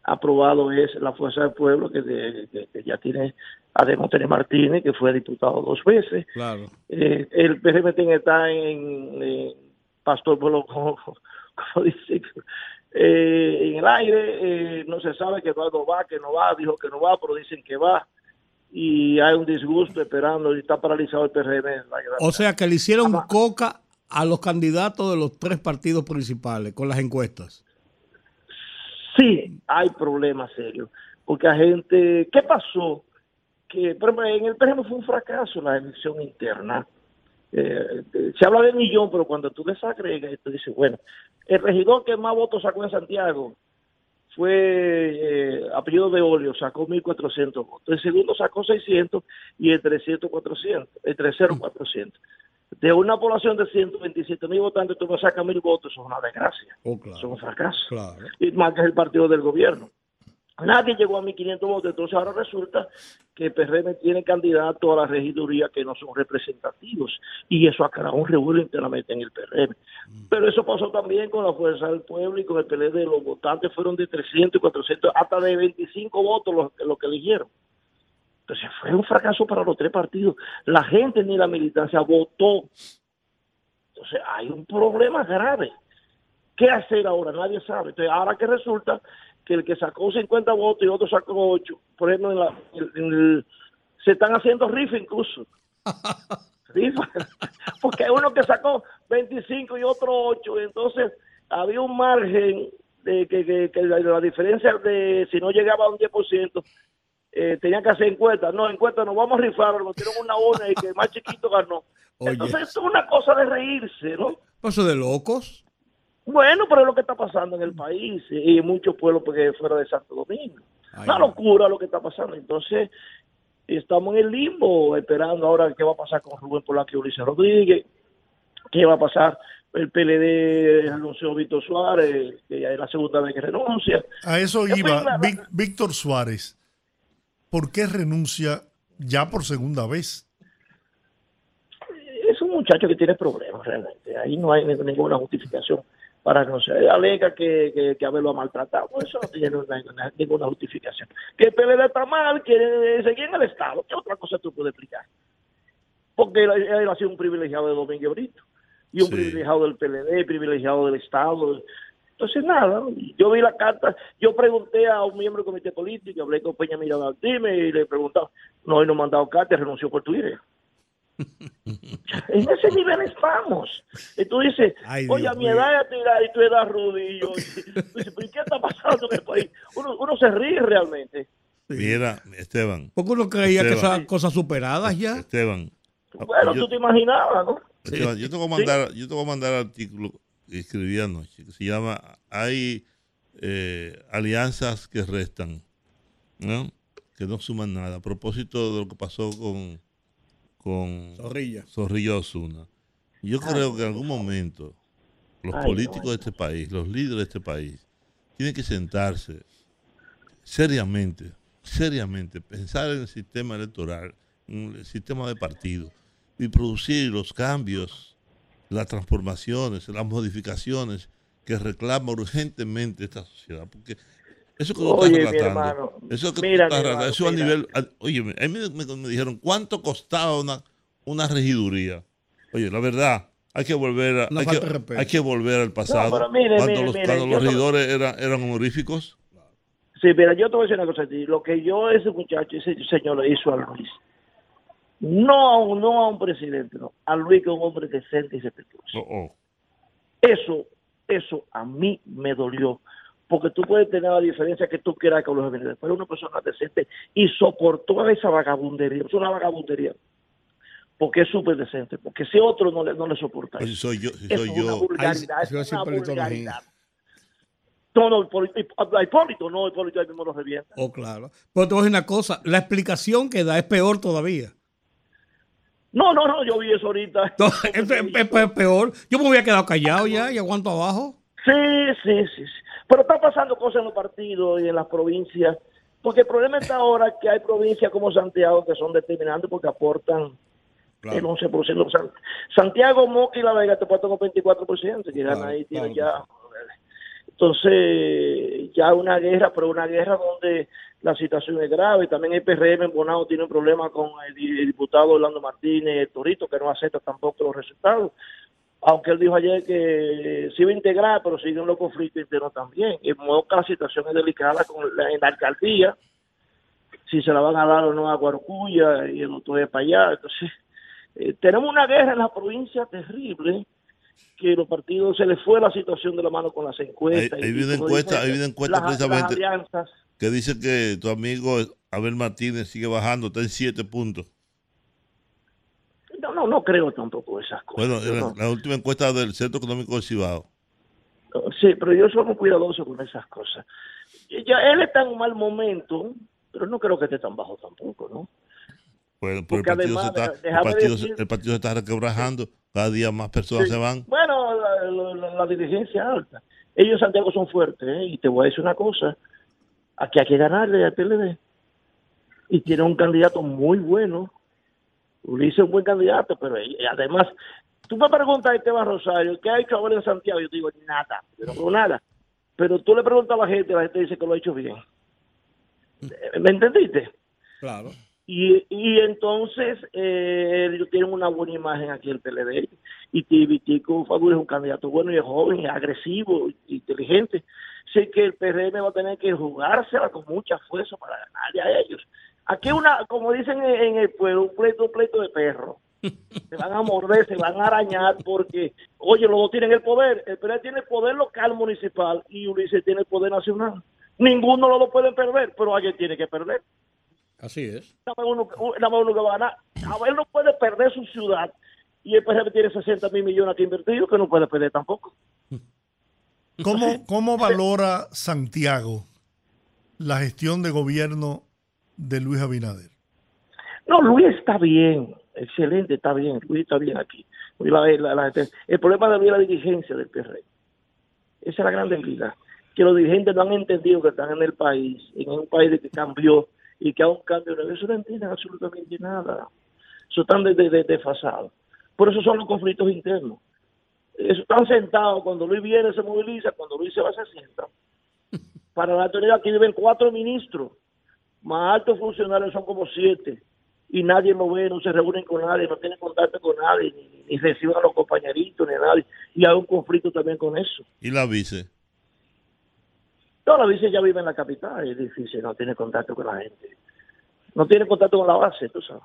aprobado es la Fuerza del Pueblo, que, de- que- que ya tiene a Demotenes Martínez, que fue diputado dos veces. Claro. Eh, el PRM está en, en Pastor Pueblo, como, como dice, eh, en el aire, eh, no se sabe que Eduardo va, que no va, dijo que no va, pero dicen que va. Y hay un disgusto esperando y está paralizado el PRM. O sea que le hicieron coca a los candidatos de los tres partidos principales con las encuestas. Sí, hay problemas serios. Porque la gente, ¿qué pasó? Que en el PRM fue un fracaso la elección interna. Eh, se habla de millón, pero cuando tú desagregas tú dices, bueno, el regidor que más votos sacó en Santiago fue eh, apellido de Olio, sacó 1.400 votos. El segundo sacó 600 y el tercero 400, el tercero 400. De una población de 127 mil votantes, tú me sacas mil votos, eso es una desgracia. Oh, claro. Eso es un fracaso Claro. y más que el partido del gobierno. Nadie llegó a 1.500 votos, entonces ahora resulta que el PRM tiene candidatos a la regiduría que no son representativos y eso ha creado un revuelo internamente en el PRM. Pero eso pasó también con la Fuerza del Pueblo y con el PLD, los votantes fueron de 300 y 400, hasta de 25 votos los, los que eligieron. Entonces fue un fracaso para los tres partidos. La gente ni la militancia votó. Entonces hay un problema grave. ¿Qué hacer ahora? Nadie sabe. Entonces, ahora que resulta que el que sacó 50 votos y otro sacó 8, por ejemplo, en la- en el- se están haciendo rifa incluso. Rifa. Porque hay uno que sacó 25 y otro 8, entonces había un margen de que, que- que la, la diferencia de si no llegaba a un 10%, eh, tenían que hacer encuestas. No, encuestas no, vamos a rifar, nos dieron una una y que el más chiquito ganó. Oye. Entonces, es una cosa de reírse, ¿no? Paso de locos. Bueno, pero es lo que está pasando en el país y en muchos pueblos porque fuera de Santo Domingo. Ay, Una locura lo que está pasando. Entonces, estamos en el limbo esperando ahora qué va a pasar con Rubén Polanco y Ulises Rodríguez, qué va a pasar el PLD anunció Víctor Suárez, que ya es la segunda vez que renuncia. A eso iba Víctor Suárez. ¿Por qué renuncia ya por segunda vez? Es un muchacho que tiene problemas realmente. Ahí no hay ninguna justificación para renunciar. Él alega que, que, que Abel lo ha maltratado. Eso no tiene ninguna, ninguna justificación. Que el PLD está mal, quiere seguir en el Estado. ¿Qué otra cosa tú puedes explicar? Porque él, él ha sido un privilegiado de Domingo Brito. Y un Sí. privilegiado del PLD, privilegiado del Estado. Entonces, nada, yo vi la carta, yo pregunté a un miembro del comité político, hablé con Peña Miranda Martínez y le preguntaba, no, él no ha mandado carta, renunció por Twitter. En ese nivel estamos. Y tú dices, Ay, oye, Dios a mi edad es tirar y tu edad Rudy. Y yo, y tú dices, ¿pero ¿y qué está pasando en el país? Uno, uno se ríe realmente. Mira, Esteban, Porque uno creía que esas cosas superadas ya. Esteban. Bueno, yo- tú te imaginabas, ¿no? Esteban, yo te voy a mandar, yo te voy a mandar el artículo que escribí anoche, que se llama Hay eh, alianzas que restan, ¿no? que no suman nada. A propósito de lo que pasó con, con Zorrilla. Zorrilla Osuna. Yo creo que en algún momento los Ay, políticos de este país, los líderes de este país, tienen que sentarse seriamente, seriamente, pensar en el sistema electoral, en el sistema de partido y producir los cambios, las transformaciones, las modificaciones que reclama urgentemente esta sociedad. Porque eso que tú Oye, mi estás relatando, hermano, eso que tú mira, estás mi hermano, relatando, eso a mira. nivel, a- oye, a mí me, me- me dijeron cuánto costaba una, una regiduría. Oye, la verdad, hay que volver a, Una hay, que, hay que volver al pasado. mire, cuando mire, los, mire, cuando los no- regidores eran, eran honoríficos. Sí, mira, yo te voy a decir una cosa a ti. Lo que yo, ese muchacho, ese señor le hizo a Luis, no a un, no a un presidente, no, a Luis que es un hombre decente y respetuoso. Oh, oh. Eso, eso a mí me dolió. Porque tú puedes tener la diferencia que tú quieras con los jóvenes, pero una persona decente y soportó esa vagabundería. Es una vagabundería. Porque es súper decente. Porque si otro no le, no le soporta Pues soy yo, soy es una yo, vulgaridad. Ay, es una vulgaridad. No, no, Hipólito, a Hipólito no, Hipólito ahí mismo lo revienta. Oh, claro. Pero te voy a decir una cosa, la explicación que da es peor todavía. No, no, no, yo vi eso ahorita. No, es, es- es peor. Yo me hubiera quedado callado ya y aguanto abajo. Sí, sí, sí, sí. Pero está pasando cosas en los partidos y en las provincias. Porque el problema está ahora que hay provincias como Santiago que son determinantes porque aportan el 11%. San- Santiago, Moca y La Vega te aportan un 24%, que Claro, ahí, tienen claro. ya. Entonces, ya una guerra, pero una guerra donde la situación es grave. También el PRM en Bonao tiene un problema con el diputado Orlando Martínez Torito, que no acepta tampoco los resultados. Aunque él dijo ayer que se iba a integrar, pero siguen los conflictos internos también. En Moca la situación es delicada con la, en la alcaldía, si se la van a dar o no a Guarucuya y el otro es para allá. Entonces, eh, tenemos una guerra en la provincia terrible que los partidos se les fue la situación de la mano con las encuestas. Ahí- ahí y- vi una encuesta- vi una encuesta las- precisamente. Las que dice que tu amigo Abel Martínez sigue bajando, está en siete puntos. No, no, creo tampoco esas cosas. Bueno, en la, No. la última encuesta del Centro Económico del Cibao. Sí, pero yo soy muy cuidadoso con esas cosas. Ya él está en un mal momento, pero no creo que esté tan bajo tampoco, ¿no? Pues, pues el, partido se además, está, el, déjame partido, se- decir- el partido se está requebrajando, cada día más personas Sí. se van. Bueno, la, la- la- la dirigencia alta. Ellos, Santiago, son fuertes, ¿eh? Y te voy a decir una cosa. Aquí hay que ganarle al PLD. Y tiene un candidato muy bueno. Ulises es un buen candidato, pero además, tú me preguntas a Esteban Rosario, ¿qué ha hecho Abel en Santiago? Yo te digo, nada, yo no creo nada. Pero tú le preguntas a la gente, la gente dice que lo ha hecho bien. ¿Me entendiste? Claro. Y, y entonces eh, ellos tienen una buena imagen aquí el PLD. Y Vitico Fabio es un candidato bueno y es joven, y agresivo, inteligente. Sé que el PRM va a tener que jugársela con mucha fuerza para ganarle a ellos. Aquí una, como dicen en el pueblo, un pleito, un pleito de perro. Se van a morder, se van a arañar porque, oye, los dos tienen el poder. El PRD tiene el poder local municipal y Ulises tiene el poder nacional. Ninguno de los dos puede perder, pero alguien tiene que perder. Así es. Nada más uno, nada más uno que va a ganar. Él no puede perder su ciudad y el PRD tiene 60 mil millones aquí invertidos que no puede perder tampoco. ¿Cómo, ¿Cómo valora Santiago la gestión de gobierno de Luis Abinader? No, Luis está bien, excelente, está bien, Luis está bien aquí. El problema de la dirigencia del PRD. Esa es la gran debilidad. Que los dirigentes no han entendido que están en el país, en un país que cambió y que hay un cambio. Eso no entienden absolutamente nada. Eso están de, de, desfasados. Por eso son los conflictos internos. Eso están sentados. Cuando Luis viene, se moviliza. Cuando Luis se va, se sienta. Para la autoridad aquí viven cuatro ministros. Más altos funcionarios son como siete. Y nadie lo ve, no se reúnen con nadie, no tienen contacto con nadie, ni, ni reciben a los compañeritos, ni a nadie. Y hay un conflicto también con eso. Y la vice. No, la vice ya vive en la capital, es difícil, no tiene contacto con la gente. No tiene contacto con la base, tú sabes.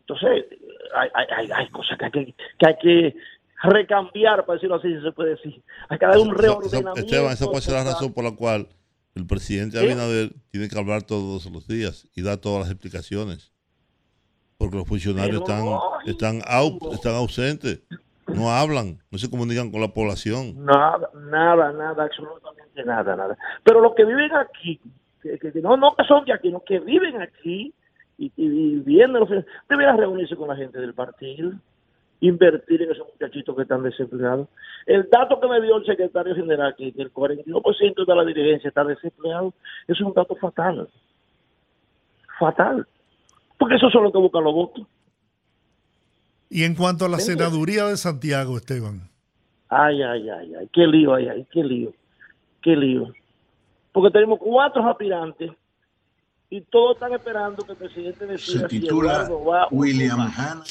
Entonces, hay, hay, hay, cosas que hay que, que hay que recambiar, para decirlo así, si se puede decir. Hay que dar un reordenamiento. Esteban, esa puede ser la razón por la cual el presidente. Abinader tiene que hablar todos los días y dar todas las explicaciones. Porque los funcionarios están, están, au- están ausentes, no hablan, no se comunican con la población. Nada, nada, nada, absolutamente nada, nada. Pero los que viven aquí, que, no, no que son de aquí, no que viven aquí y, y viviendo, los- deberían reunirse con la gente del partido, invertir en esos muchachitos que están desempleados. El dato que me dio el secretario general, que, el 42% de la dirigencia está desempleado, es un dato fatal. Fatal. Porque esos son los que buscan los votos. Y en cuanto a la senaduría de Santiago, Esteban, Ay, ay, ay, ay, qué lío, ay, ay, qué lío, qué lío. Porque tenemos cuatro aspirantes y todos están esperando que el presidente Se decida si titula Eduardo va o no William. Hanna.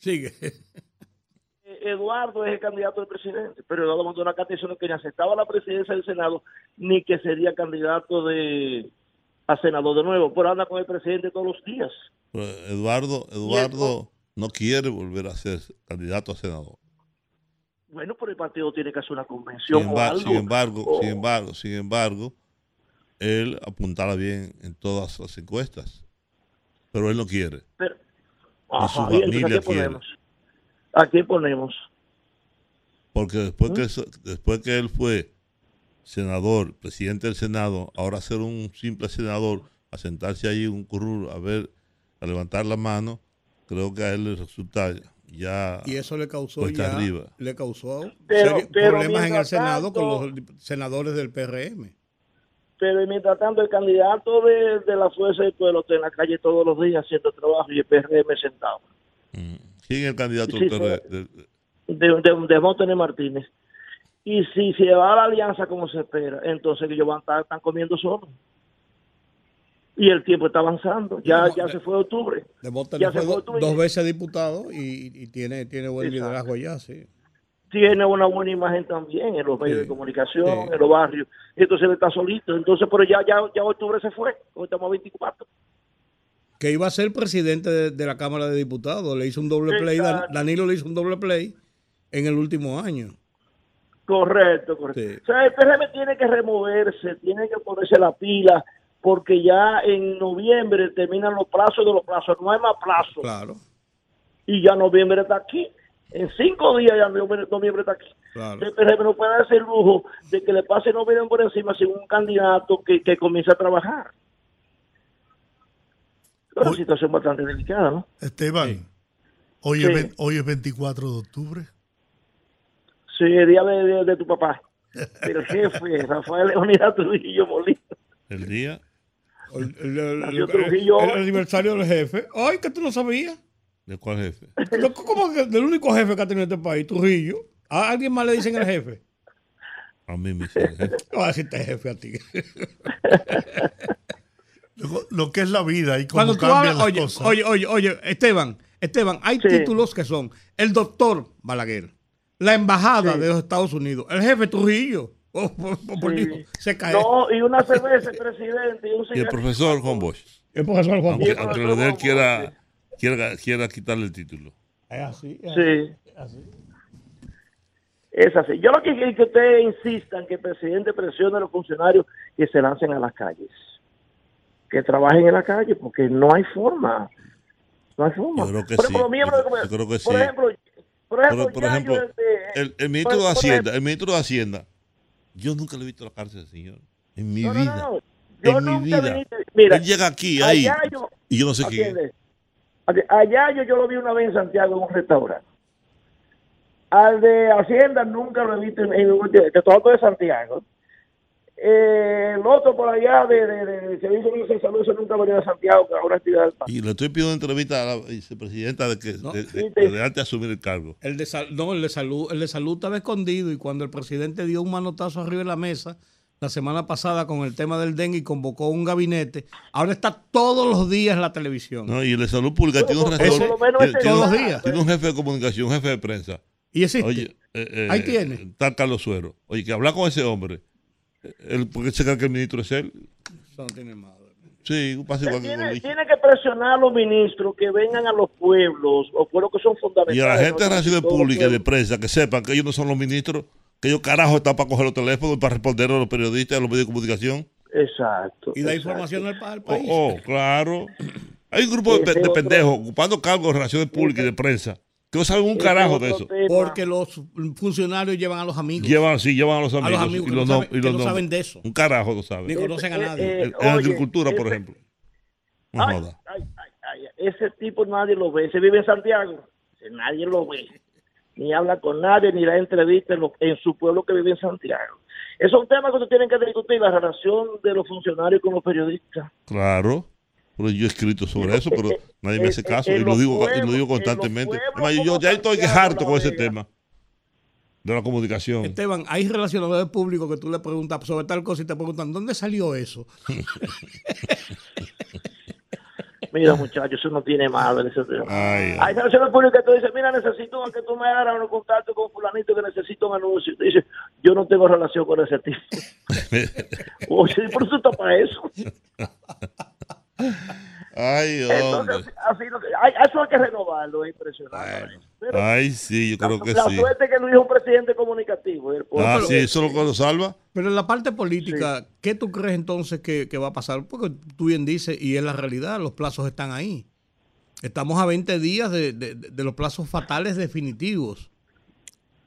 Sigue. Eduardo es el candidato del presidente, pero Eduardo carta diciendo que ni aceptaba la presidencia del Senado ni que sería candidato de a senador de nuevo, pero anda con el presidente todos los días. Pero Eduardo, Eduardo no quiere volver a ser candidato a senador. Bueno, pero el partido tiene que hacer una Sin convención o embargo, algo. sin embargo, o- sin embargo, sin embargo, él apuntala bien en todas las encuestas. Pero él no quiere. Pero, Su Ajá, entonces, familia ¿a quiere. ponemos? ¿A qué ponemos? Porque después que, eso- después que él fue senador, presidente del Senado, ahora ser un simple senador, a sentarse allí en un curul, a ver, a levantar la mano, creo que a él le resulta ya Y eso le causó ya, arriba. le causó Pero- serios pero problemas en el Senado tanto- con los senadores del PRM. Pero mientras tanto, el candidato de, de la Fuerza del Pueblo está en la calle todos los días haciendo trabajo y el PRM sentado. Mm. ¿Quién es el candidato Sí, De, de, de Montaner Martínez. Y si se va a la alianza como se espera, entonces ellos van a estar están comiendo solos. Y el tiempo está avanzando. Ya, ya se fue octubre. De Ya fue se fue do- octubre. dos veces diputado y, y tiene, tiene buen Exacto. liderazgo allá, sí. Tiene una buena imagen también en los medios Sí, de comunicación, sí. en los barrios. Y entonces él está solito. Entonces, pero ya, ya, ya octubre se fue. Hoy estamos a 24. Que iba a ser presidente de, de la Cámara de Diputados. Le hizo un doble play. Dan-. Danilo le hizo un doble play en el último año. Correcto, correcto. Sí. O sea, el PRM tiene que removerse, tiene que ponerse la pila, porque ya en noviembre terminan los plazos de los plazos, no hay más plazos. Claro, Y ya noviembre está aquí. En cinco días ya noviembre, está aquí. claro. El PRM no puede darse el lujo de que le pase noviembre por encima sin un candidato que, que comience a trabajar. Es una situación bastante delicada, ¿no? Esteban, hoy, Sí. es, hoy es 24 de octubre. Sí, el día de, de- de tu papá. El jefe, Rafael Leonidas Trujillo Molina. el día El, el- el- el aniversario del jefe. Ay, que tú no sabías. De cuál jefe. Pero, ¿Cómo que del único jefe que ha tenido este país? Trujillo. ¿A alguien más le dicen el jefe? A mí me dicen jefe. No va a decirte jefe a ti. lo que es la vida y cómo Cuando tú cambian hablas, las oye, cosas. oye, oye, oye, Esteban, Esteban, hay Sí. títulos que son el doctor Balaguer, la embajada Sí. de los Estados Unidos, el jefe Trujillo, oh, por, por- por Sí. Dios, se cae. No, y una cerveza, el presidente, y un Y el profesor Juan Bosch. El profesor Juan Aunque, Bosch. aunque Leonel quiera, quiera, quiera quitarle el título. Es así, es Sí. así. Es así. Yo lo que quiero es que ustedes insistan que el presidente presione a los funcionarios que se lancen a las calles. Que trabajen en la calle, porque no hay forma. No hay forma. Yo creo que por sí. ejemplo, los miembros Yo- de- yo creo que por sí. ejemplo, por ejemplo, Por, por ya ejemplo, yo, este, el, el ministro por- de Hacienda, el ministro de Hacienda, yo nunca le he visto la cárcel, señor. En mi No, vida. no, no. Yo en mi nunca vida. vi- mira, Él llega aquí, ahí, yo- y yo no sé quién Allá yo, yo lo vi una vez en Santiago en un restaurante. Al de Hacienda nunca lo he visto en, en un de todo de Santiago. Eh, el otro por allá de, de, de, de Servicio de Salud, nunca venía de Santiago, que ahora actividad del país. Y le estoy pidiendo entrevista a la vicepresidenta de que No. de, te- antes de asumir el cargo. El de, sal- no, el de salud, el de salud estaba escondido y cuando el presidente dio un manotazo arriba de la mesa la semana pasada con el tema del dengue y convocó un gabinete, ahora está todos los días en la televisión. ¿no? Y el de salud pública tiene un menos tiene- ese tiene todos un- los días. Tiene un jefe de comunicación, un jefe de prensa. Y existe. Oye, eh, eh, Ahí tiene. Está Carlos Suero. Oye, que hablar con ese hombre. Él, porque se cree que el ministro es él. Eso no tiene madre. Sí, pasa igual que Tiene, Luis. tiene que presionar a los ministros que vengan a los pueblos, los pueblos que son fundamentales. Y a la gente de los públicas y de prensa que sepan que ellos no son los ministros, que ellos carajo están para coger los teléfonos y para responder a los periodistas y a los medios de comunicación. Exacto. Y da exacto. información al, al Oh, país. oh, claro. Hay un grupo de, pendejos ocupando cargos de relaciones públicas y de prensa que no saben un carajo de eso. tema. Porque los funcionarios llevan a los amigos. Llevan, sí, llevan a los A amigos. los amigos y que los no saben- y que los no saben de eso. Un carajo no Ni sabe. conocen a eh, nadie. eh, En- en oye, agricultura, por ejemplo. No Ay, joda. ay, ay, ay, ese tipo nadie lo ve. Se vive en Santiago. Nadie lo ve. Ni habla con nadie, ni da entrevistas en, su pueblo que vive en Santiago. Es un tema que ustedes tienen que discutir, la relación de los funcionarios con los periodistas. Claro. Pero yo he escrito sobre eso, pero nadie me hace caso y lo digo, y lo digo constantemente. Además, yo ya estoy harto con ese tema de la comunicación. Esteban, hay relacionadores públicos que tú le preguntas sobre tal cosa y te preguntan, ¿dónde salió eso? Mira, muchachos, eso no tiene madre. Ese tema. Ay, ay. Hay relaciones públicas que tú dices, mira, necesito que tú me hagas un contacto con fulanito que necesito un anuncio. Y tú dices, yo no tengo relación con ese tipo. Oye, por eso está para eso. Ay, hombre. Entonces, así hay- eso hay que renovarlo, es impresionante. Ay, sí, yo creo la, que la sí. suerte es que Luis es un presidente comunicativo. puede- Ah, sí, eso es lo que lo salva. Pero en la parte política, ¿qué tú crees entonces que, que va a pasar? Porque tú bien dices, y es la realidad, los plazos están ahí. Estamos a 20 días de, de- de los plazos fatales definitivos.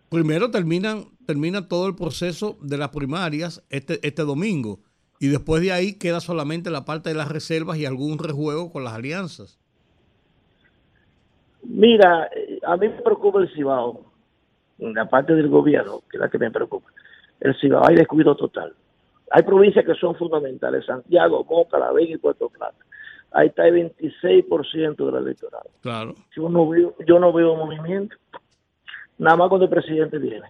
Primero terminan, termina todo el proceso de las primarias este, este domingo. Y después de ahí queda solamente la parte de las reservas y algún rejuego con las alianzas. Mira, eh, a mí me preocupa el Cibao, la parte del gobierno, que es la que me preocupa. El Cibao hay descuido total. Hay provincias que son fundamentales, Santiago, Moca, La Vega y Puerto Plata. Ahí está el 26% del electorado. Claro. Yo no veo, yo no veo movimiento. Nada más cuando el presidente viene.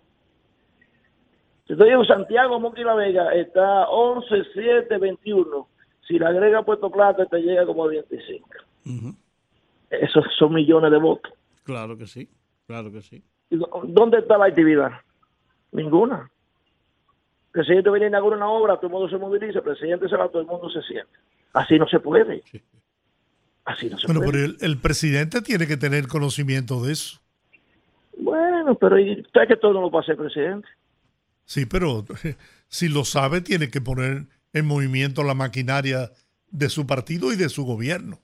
Si estoy en Santiago, Moca y La Vega, está 11, 7, 21. Si le agrega Puerto Plata, te llega como a 25. Ujú. Esos son millones de votos. Claro que sí. Claro que sí. ¿Y dó- ¿Dónde está la actividad? Ninguna. El presidente viene a inaugurar una obra, todo el mundo se moviliza, el presidente se va, todo el mundo se siente. Así no se puede. Así no se Bueno, puede. pero el, el presidente tiene que tener conocimiento de eso. Bueno, pero ¿y usted que todo no lo pasa el presidente? Sí, pero si lo sabe, tiene que poner en movimiento la maquinaria de su partido y de su gobierno.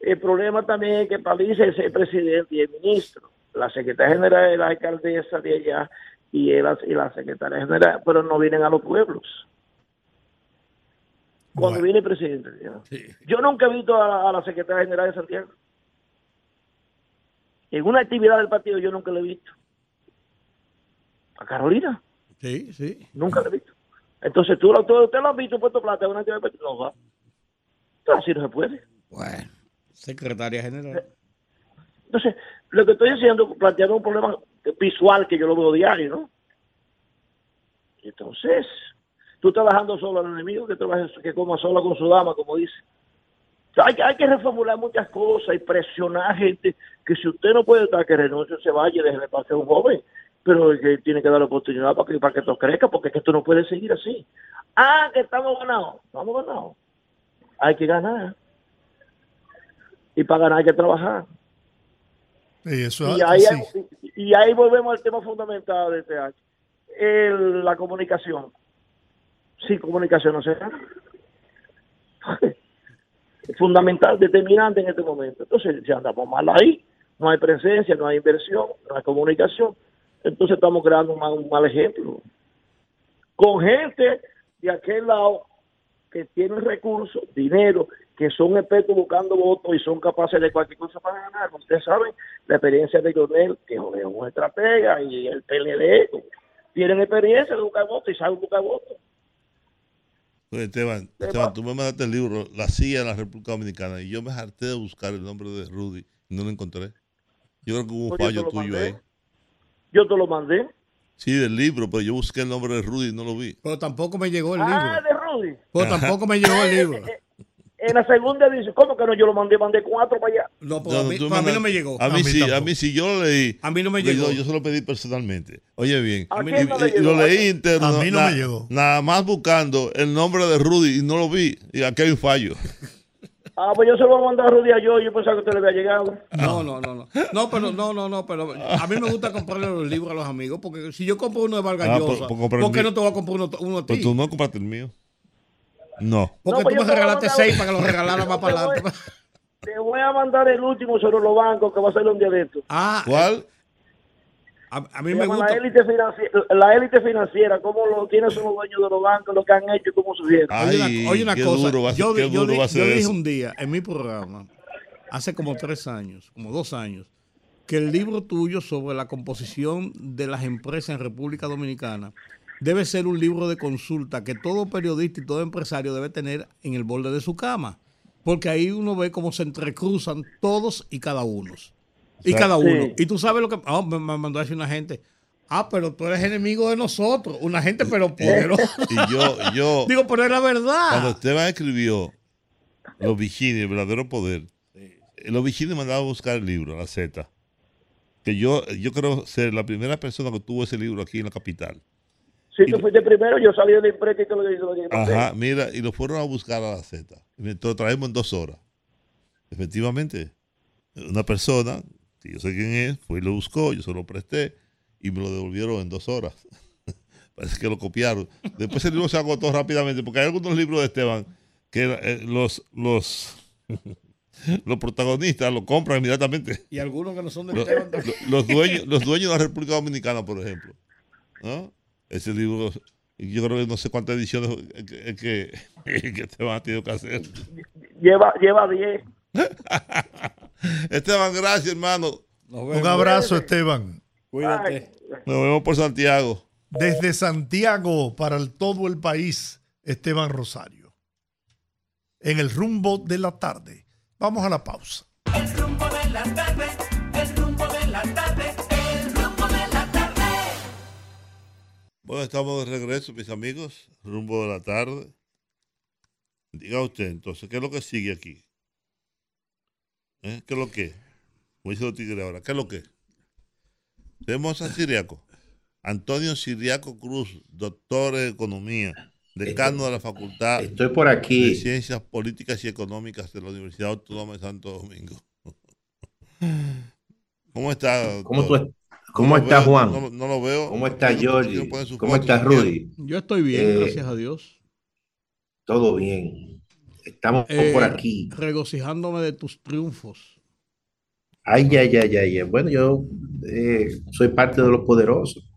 El problema también es que Paliza es el presidente y el ministro, la secretaria general de la alcaldesa de allá y, el- y la secretaria general, pero no vienen a los pueblos. Cuando Bueno. viene el presidente. Yo nunca he visto a la, a la secretaria general de Santiago. En una actividad del partido yo nunca la he visto. A Carolina, Sí, sí. nunca la he visto. Entonces, ¿tú, lo- tú- ¿usted lo has visto en Puerto Plata una actividad? No así no se puede. Bueno, secretaria general. Entonces, lo que estoy diciendo, planteando un problema visual que yo lo veo diario, ¿no? Entonces, tú estás bajando solo al enemigo, que trabaje, que coma solo con su dama, como dice. Hay, que- hay que reformular muchas cosas y presionar a gente que si usted no puede estar que renuncie, se vaya y déjele pasar a un joven. Pero que tiene que dar la oportunidad para que, para que esto crezca, porque es que esto no puede seguir así. Ah, que estamos ganados. Estamos ganados. Hay que ganar. Y para ganar hay que trabajar. Y eso Y ahí, así. y ahí volvemos al tema fundamental de este año. El- la comunicación. Sin comunicación no se gana. Es fundamental, determinante en este momento. Entonces, si andamos mal ahí, no hay presencia, no hay inversión, no hay comunicación. Entonces estamos creando un mal, un mal ejemplo. Con gente de aquel lado que tienen recursos, dinero, que son expertos buscando votos y son capaces de cualquier cosa para ganar. Ustedes saben la experiencia de Lionel, que es un estratega, y el PLD, tienen experiencia de buscar votos y saben buscar votos. Esteban, Esteban, tú me mandaste el libro La silla de la República Dominicana y yo me harté de buscar el nombre de Rudy y no lo encontré. Yo creo que hubo un fallo tuyo mandé. ahí. Yo te lo mandé. Sí, del libro, pero yo busqué el nombre de Rudy y no lo vi. Pero tampoco me llegó el Ah, libro. de Rudy. Pero tampoco me llegó el libro. En la segunda edición, ¿cómo que no? Yo lo mandé, mandé cuatro para allá. No, pues No, a, mí, pues a mí mandas- no me llegó. A mí, A mí sí, a mí sí, yo lo leí. A mí no me Yo- llegó. Yo, se lo pedí personalmente. Oye bien. ¿A mí Y, no le y lo leí interno. A mí no na- me llegó. Nada más buscando el nombre de Rudy y no lo vi. Y aquí hay un fallo. Ah, pues yo se lo voy a mandar a Rudy a yo, yo pensaba que usted le había llegado. No, no, no, no. No, pero no, no, no, pero a mí me gusta comprarle los libros a los amigos porque si yo compro uno de Vargas Ah, Llosa, por- por comprar ¿por qué no te voy a comprar uno, uno a ti? Pero tú no compraste el mío. No. Porque No, pues tú yo me regalaste mandar- seis para que los regalara más para adelante. Te voy a mandar el último sobre los bancos que va a ser un día de esto. Ah, ¿Cuál? A, a mí me gusta. La élite financiera, la élite financiera, cómo lo tienen son los dueños de los bancos, lo que han hecho y cómo surgieron. Ay, Oye una, oye una cosa, duro yo, dije eso. un día en mi programa, hace como tres años, como dos años, que el libro tuyo sobre la composición de las empresas en República Dominicana debe ser un libro de consulta que todo periodista y todo empresario debe tener en el borde de su cama, porque ahí uno ve cómo se entrecruzan todos y cada uno. Y cada uno. Sí. Y tú sabes lo que... ah, me, me mandó a decir una gente. Ah, pero tú eres enemigo de nosotros. Una gente pero poderosa. Y yo, yo, Digo, pero es la cuando verdad. Esteban escribió Los Vigines, el verdadero poder, eh, los Vigines mandaba a buscar el libro, la Z. Que yo, yo creo ser la primera persona que tuvo ese libro aquí en la capital. Si tú fuiste primero, yo salí de la empresa y te lo Ajá, mira, y lo fueron a buscar a la Z. Y me- lo traemos en dos horas. Efectivamente, una persona, yo sé quién es, fue y lo buscó, yo se lo presté y me lo devolvieron en dos horas. Parece que lo copiaron. Después el libro se agotó rápidamente, porque hay algunos libros de Esteban que eh, los, los, los protagonistas lo compran inmediatamente. Y algunos que no son de Los, Esteban también. los dueños, los dueños de la República Dominicana, por ejemplo. ¿no? Ese libro, yo creo que no sé cuántas ediciones que, que, que Esteban ha tenido que hacer. Lleva, lleva 10. Esteban, gracias, hermano. Nos Un abrazo, Esteban. Cuídate. Nos vemos por Santiago. Desde Santiago para el- todo el país, Esteban Rosario. En el rumbo de la tarde. Vamos a la pausa. El rumbo de la tarde, el rumbo de la tarde, el rumbo de la tarde. Bueno, estamos de regreso, mis amigos. Rumbo de la tarde. Diga usted, entonces, ¿qué es lo que sigue aquí? ¿Eh? ¿Qué es lo que? Como dice los tigres ahora, ¿qué es lo que? Tenemos a Siriaco. Antonio Siriaco Cruz, doctor en economía, decano de la Facultad Estoy por de. Ciencias Políticas y Económicas de la Universidad Autónoma de Santo Domingo. ¿Cómo está? ¿Cómo, tú cómo No lo está veo, Juan? No, no lo veo. ¿Cómo está Jordi? ¿Cómo foto, está. Rudy? Yo estoy bien, Eh, gracias a Dios. Todo bien. Estamos Eh, por aquí. Regocijándome de tus triunfos. Ay, ay, ay, ay. Bueno, yo eh, soy parte de los poderosos.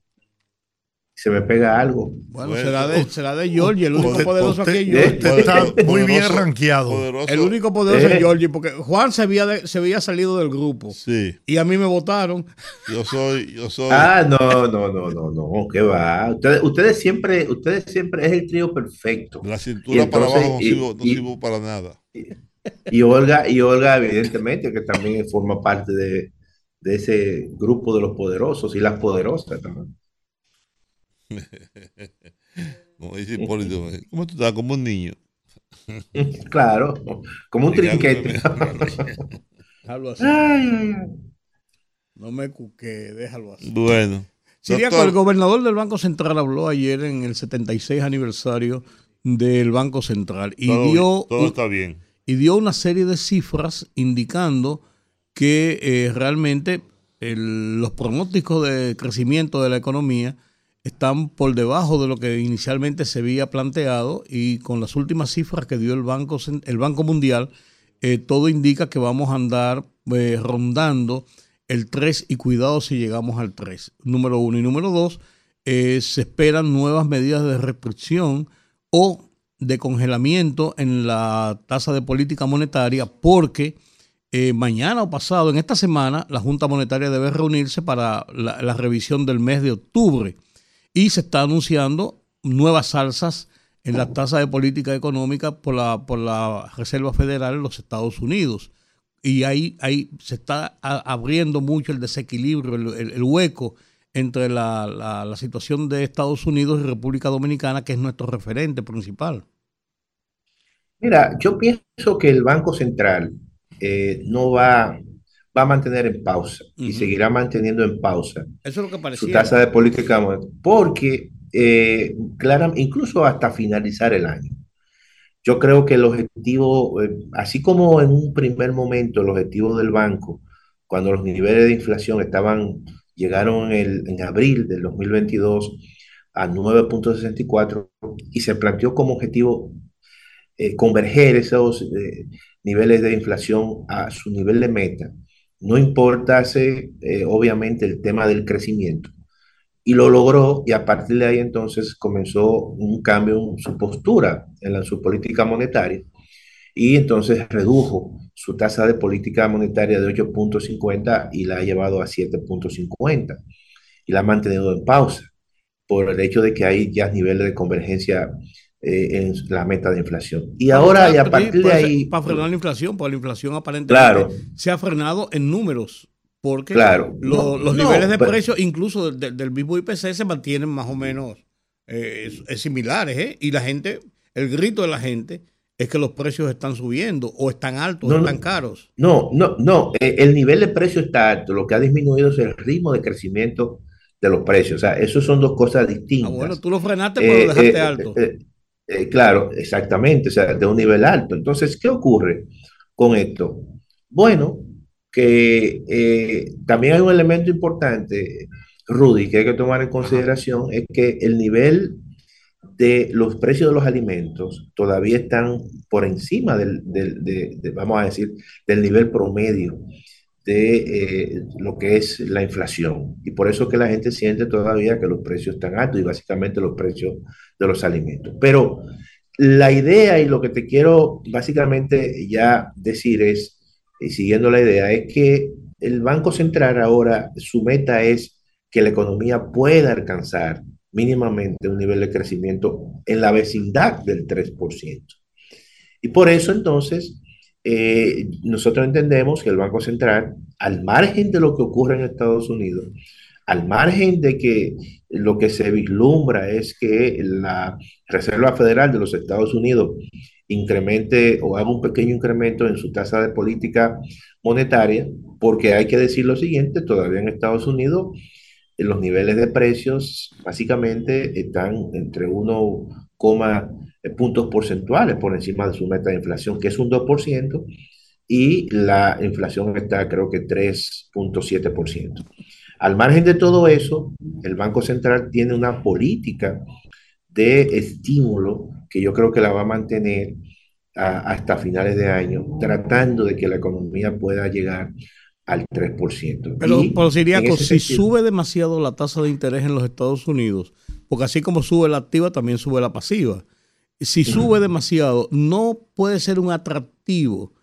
Se me pega algo. Bueno, será de, será de Georgie, el único poderoso aquí es Georgie. usted está muy bien rankeado. poderoso- El único poderoso Eh. es Georgie, porque Juan se había, de- se había salido del grupo Sí, y a mí me votaron. yo soy, yo soy. Ah, no, no, no, no, no. ¿Qué va? Ustedes, ustedes siempre, ustedes siempre es el trío perfecto. la cintura Y para abajo no y- sirvo, no y- sirvo para nada. Y Olga, y Olga, evidentemente, que también forma parte de, de ese grupo de los poderosos y las poderosas también. Como dice Hipólito, ¿cómo tú estás? Como un niño. Claro, como un trinquete. Déjalo así. Ay, ay, ay. No me cuque, déjalo así. Bueno. Siriaco, el gobernador del Banco Central habló ayer en el 76 aniversario del Banco Central y todo, dio todo está bien. y dio una serie de cifras indicando que eh, realmente el- los pronósticos de crecimiento de la economía están por debajo de lo que inicialmente se había planteado y con las últimas cifras que dio el Banco, el Banco Mundial, eh, todo indica que vamos a andar eh, rondando el 3 y cuidado si llegamos al 3, número uno. Y número dos, eh, se esperan nuevas medidas de restricción o de congelamiento en la tasa de política monetaria porque mañana o pasado, en esta semana, la Junta Monetaria debe reunirse para la revisión del mes de octubre y se está anunciando nuevas alzas en la tasa de política económica por la, por la Reserva Federal de los Estados Unidos. Y ahí, ahí se está abriendo mucho el desequilibrio, el hueco entre la, la- la situación de Estados Unidos y República Dominicana, que es nuestro referente principal. Mira, yo pienso que el Banco Central eh, no va, va a mantener en pausa y seguirá manteniendo en pausa Eso es lo que su tasa de política monetaria, porque eh, clara- incluso hasta finalizar el año. Yo creo que el objetivo, eh, así como en un primer momento el objetivo del banco, cuando los niveles de inflación estaban, llegaron en, el- en abril del 2022 a 9.64 y se planteó como objetivo eh, converger esos eh, niveles de inflación a su nivel de meta, no importase eh, obviamente el tema del crecimiento. Y lo logró y a partir de ahí entonces comenzó un cambio en su postura, en, la, en su política monetaria y entonces redujo su tasa de política monetaria de 8.50 y la ha llevado a 7.50 y la ha mantenido en pausa por el hecho de que hay ya niveles de convergencia eh, en la meta de inflación. Y ahora, y a partir de ahí... Para frenar la inflación, porque la inflación aparentemente Claro. se ha frenado en números. Porque Claro. lo- No, los no, niveles de pero- precios, incluso del, del- mismo IPC, se mantienen más o menos eh, es- es similares. ¿eh? Y la gente, el grito de la gente es que los precios están subiendo, o están altos, No, o no. están caros. No, no, no. eh, El nivel de precio está alto. Lo que ha disminuido es el ritmo de crecimiento de los precios. O sea, eso son dos cosas Ah, distintas. bueno, tú lo frenaste, Eh, pero lo dejaste eh, alto. Eh, claro, exactamente, o sea, de un nivel alto. Entonces, ¿qué ocurre con esto? Bueno, que eh, también hay un elemento importante, Rudy, que hay que tomar en consideración, es que el nivel de los precios de los alimentos todavía están por encima del, del- de, de, vamos a decir, del nivel promedio de eh, lo que es la inflación. Y por eso que la gente siente todavía que los precios están altos y básicamente los precios de los alimentos. Pero la idea y lo que te quiero básicamente ya decir es, y siguiendo la idea, es que el Banco Central ahora, su meta es que la economía pueda alcanzar mínimamente un nivel de crecimiento en la vecindad del 3%. Y por eso entonces eh, nosotros entendemos que el Banco Central, al margen de lo que ocurre en Estados Unidos, al margen de que lo que se vislumbra es que la Reserva Federal de los Estados Unidos incremente o haga un pequeño incremento en su tasa de política monetaria, porque hay que decir lo siguiente, todavía en Estados Unidos eh, los niveles de precios básicamente están entre 1, eh, puntos porcentuales por encima de su meta de inflación, que es un 2%, y la inflación está creo que 3.7%. Al margen de todo eso, el Banco Central tiene una política de estímulo que yo creo que la va a mantener a- hasta finales de año, tratando de que la economía pueda llegar al 3%. Pero, pero Siriaco, si sentido- sube demasiado la tasa de interés en los Estados Unidos, porque así como sube la activa, también sube la pasiva. Si sube demasiado, no puede ser un atractivo,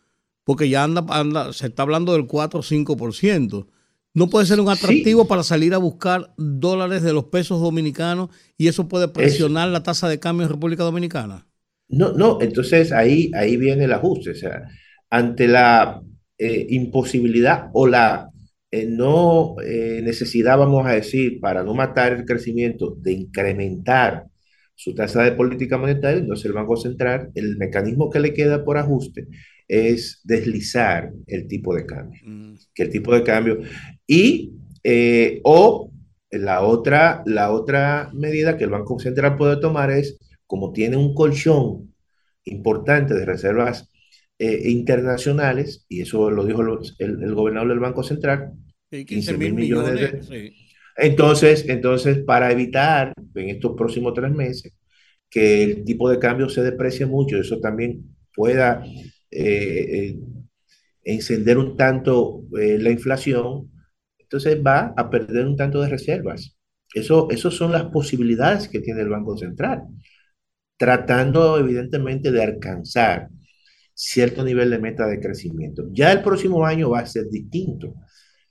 porque ya anda, anda se está hablando del 4 o 5%. No puede ser un atractivo para salir a buscar dólares de los pesos dominicanos y eso puede presionar la tasa de cambio en República Dominicana. No, no, entonces ahí, ahí viene el ajuste. O sea, ante la eh, imposibilidad o la eh, no eh, necesidad, vamos a decir, para no matar el crecimiento, de incrementar su tasa de política monetaria, entonces el Banco Central, el mecanismo que le queda por ajuste es deslizar el tipo de cambio, Mm. que el tipo de cambio, y eh, o la otra, la otra medida que el Banco Central puede tomar es, como tiene un colchón importante de reservas eh, internacionales, y eso lo dijo el, el- el gobernador del Banco Central, Sí, 15 15 mil mil millones millones. de- sí. Entonces, entonces, para evitar en estos próximos tres meses que el tipo de cambio se deprecie mucho, eso también pueda eh, eh, encender un tanto eh, la inflación, entonces va a perder un tanto de reservas. Eso, eso son las posibilidades que tiene el Banco Central, tratando evidentemente de alcanzar cierto nivel de meta de crecimiento. Ya el próximo año va a ser distinto.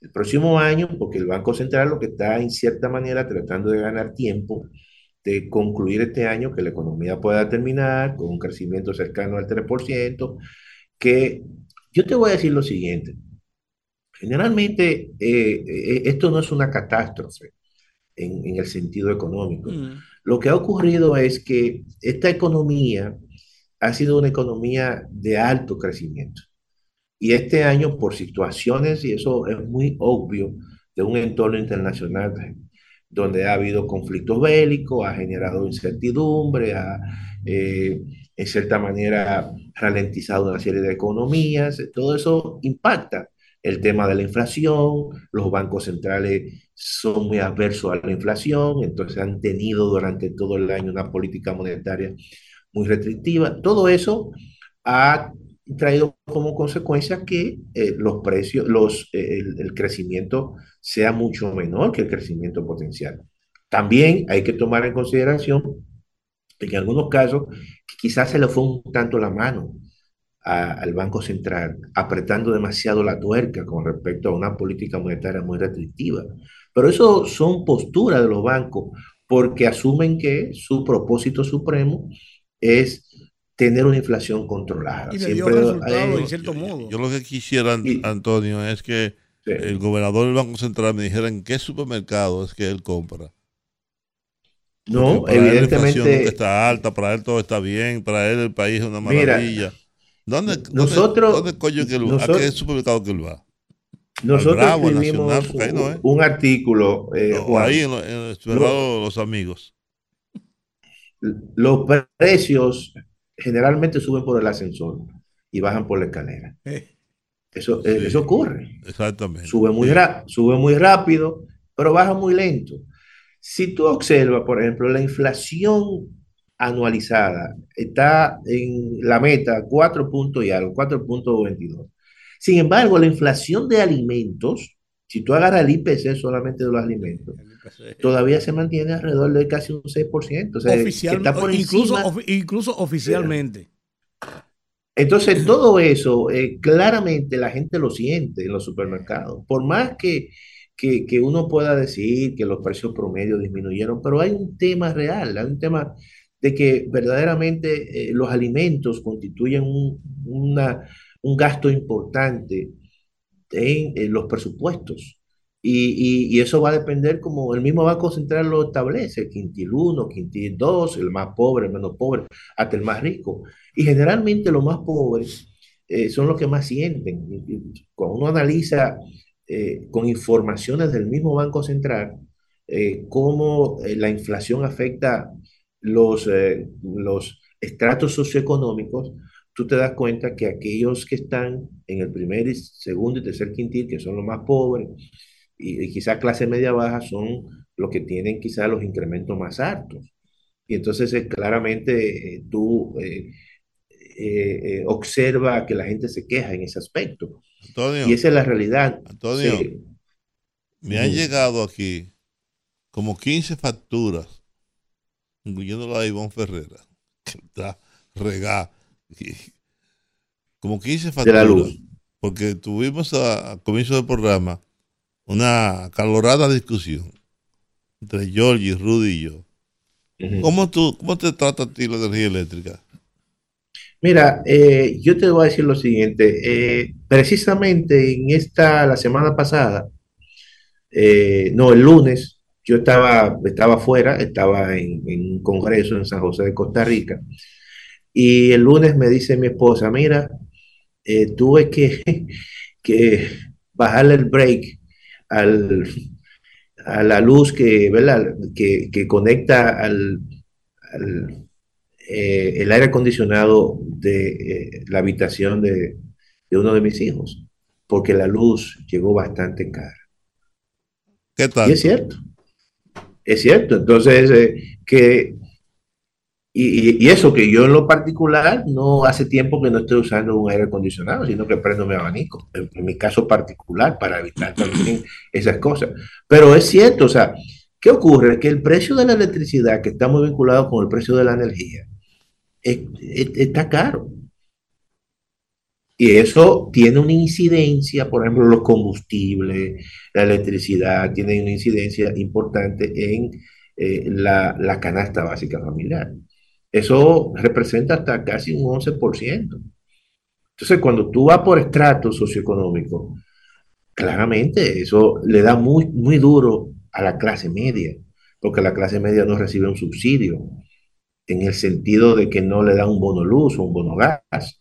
El próximo año, porque el Banco Central lo que está en cierta manera tratando de ganar tiempo, de concluir este año, que la economía pueda terminar con un crecimiento cercano al 3%, que yo te voy a decir lo siguiente. Generalmente, eh, eh, esto no es una catástrofe en, en el sentido económico. Mm. Lo que ha ocurrido es que esta economía ha sido una economía de alto crecimiento. Y este año, por situaciones, y eso es muy obvio, de un entorno internacional donde ha habido conflictos bélicos, ha generado incertidumbre, ha, eh, en cierta manera, ralentizado una serie de economías, todo eso impacta el tema de la inflación, los bancos centrales son muy adversos a la inflación, entonces han tenido durante todo el año una política monetaria muy restrictiva. Todo eso ha traído como consecuencia que eh, los precios, los, eh, el, crecimiento sea mucho menor que el crecimiento potencial. También hay que tomar en consideración que en algunos casos quizás se le fue un tanto la mano al Banco Central, apretando demasiado la tuerca con respecto a una política monetaria muy restrictiva. Pero eso son posturas de los bancos porque asumen que su propósito supremo es tener una inflación controlada. Y le dio resultado, en cierto modo. Yo lo que quisiera, Antonio, es que Sí. el gobernador del Banco Central me dijera en qué supermercado es que él compra. No, para él la inflación evidentemente, está alta, para él todo está bien, para él el país es una Mira, maravilla. ¿Dónde, dónde- nosotros- dónde coño que él va? ¿A qué supermercado que él va? nosotros Bravo, al escribimos Nacional, porque ahí no es. un artículo, eh, Juan, ahí en, lo- en el supermercado Los Amigos. los precios generalmente suben por el ascensor y bajan por la escalera. Eso, eh, Sí. eso ocurre. Exactamente. Sube muy, Sí. sube muy rápido, pero baja muy lento. Si tú observas, por ejemplo, la inflación anualizada está en la meta 4 puntos y algo, 4.22. Sin embargo, la inflación de alimentos, si tú agarras el IPC solamente de los alimentos, todavía se mantiene alrededor de casi un 6%. O sea, que Oficial, está por incluso, incluso oficialmente. Entonces, todo eso, eh, claramente la gente lo siente en los supermercados. Por más que, que, que uno pueda decir que los precios promedio disminuyeron, pero hay un tema real, hay un tema de que verdaderamente eh, los alimentos constituyen un, una- un gasto importante en, en los presupuestos. Y, y- eso va a depender como el mismo Banco Central lo establece, quintil 1, quintil 2, el más pobre, el menos pobre, hasta el más rico. Y generalmente los más pobres eh, son los que más sienten. Cuando uno analiza eh, con informaciones del mismo Banco Central eh, cómo la inflación afecta los, los estratos socioeconómicos, tú te das cuenta que aquellos que están en el primer, y segundo y tercer quintil, que son los más pobres, y, y quizás clase media baja, son los que tienen quizás los incrementos más altos. Y entonces eh, claramente eh, tú eh, eh, observa que la gente se queja en ese aspecto. Antonio, Y esa es la realidad. Antonio, Sí. me han llegado aquí como 15 facturas, incluyendo la de Ivonne Ferrera, que está regada. Como 15 De facturas. la luz. Porque tuvimos a, a comienzo del programa una acalorada discusión entre Georgie, Rudy y yo. ¿Cómo, tú, ¿Cómo te trata a ti la energía eléctrica? Mira, eh, yo te voy a decir lo siguiente. eh, precisamente en esta, la semana pasada, eh, no, el lunes, yo estaba, estaba fuera, estaba en, en un congreso en San José de Costa Rica, y el lunes me dice mi esposa, mira, eh, tuve que, que bajarle el break al, a la luz que, ¿verdad? que, que conecta al, al, eh, el aire acondicionado de eh, la habitación de, de uno de mis hijos, porque la luz llegó bastante cara. ¿Qué tal? Y es cierto. Es cierto. Entonces, eh, que. Y, eso que yo en lo particular no hace tiempo que no estoy usando un aire acondicionado, sino que prendo mi abanico, en, mi caso particular, para evitar también esas cosas. Pero es cierto, o sea, ¿qué ocurre? Que el precio de la electricidad, que está muy vinculado con el precio de la energía, es- es- está caro. Y eso tiene una incidencia, por ejemplo, los combustibles, la electricidad, tiene una incidencia importante en eh, la canasta básica familiar. Eso representa hasta casi un 11%. Entonces, cuando tú vas por estrato socioeconómico, claramente eso le da muy, muy duro a la clase media, porque la clase media no recibe un subsidio, en el sentido de que no le da un bono luz o un bono gas.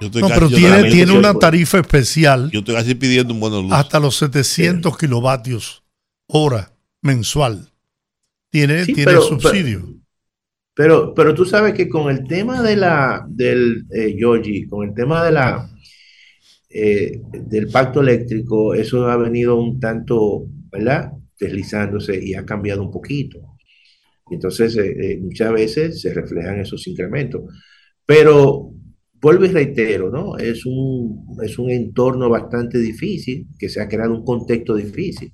Yo estoy No, casi- pero yo tiene, tiene una tarifa especial Yo estoy casi pidiendo un bono luz. hasta los 700 kilovatios hora mensual. Tiene, Sí, tiene pero- subsidio. Pero, pero tú sabes que con el tema de la, del, eh, Yogi, con el tema de la, eh, del pacto eléctrico, eso ha venido un tanto, ¿verdad? Deslizándose y ha cambiado un poquito. Entonces, eh, eh, muchas veces se reflejan esos incrementos. Pero vuelvo y reitero, ¿no? Es un, es un entorno bastante difícil, que se ha creado un contexto difícil,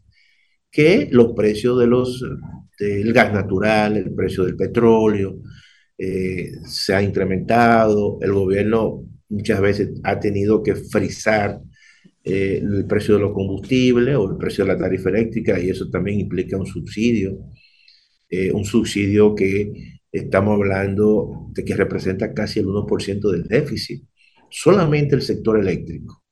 que los precios de los, del gas natural, el precio del petróleo, eh, se ha incrementado, el gobierno muchas veces ha tenido que frizar eh, el precio de los combustibles o el precio de la tarifa eléctrica y eso también implica un subsidio, eh, un subsidio que estamos hablando de que representa casi el 1% del déficit, solamente el sector eléctrico.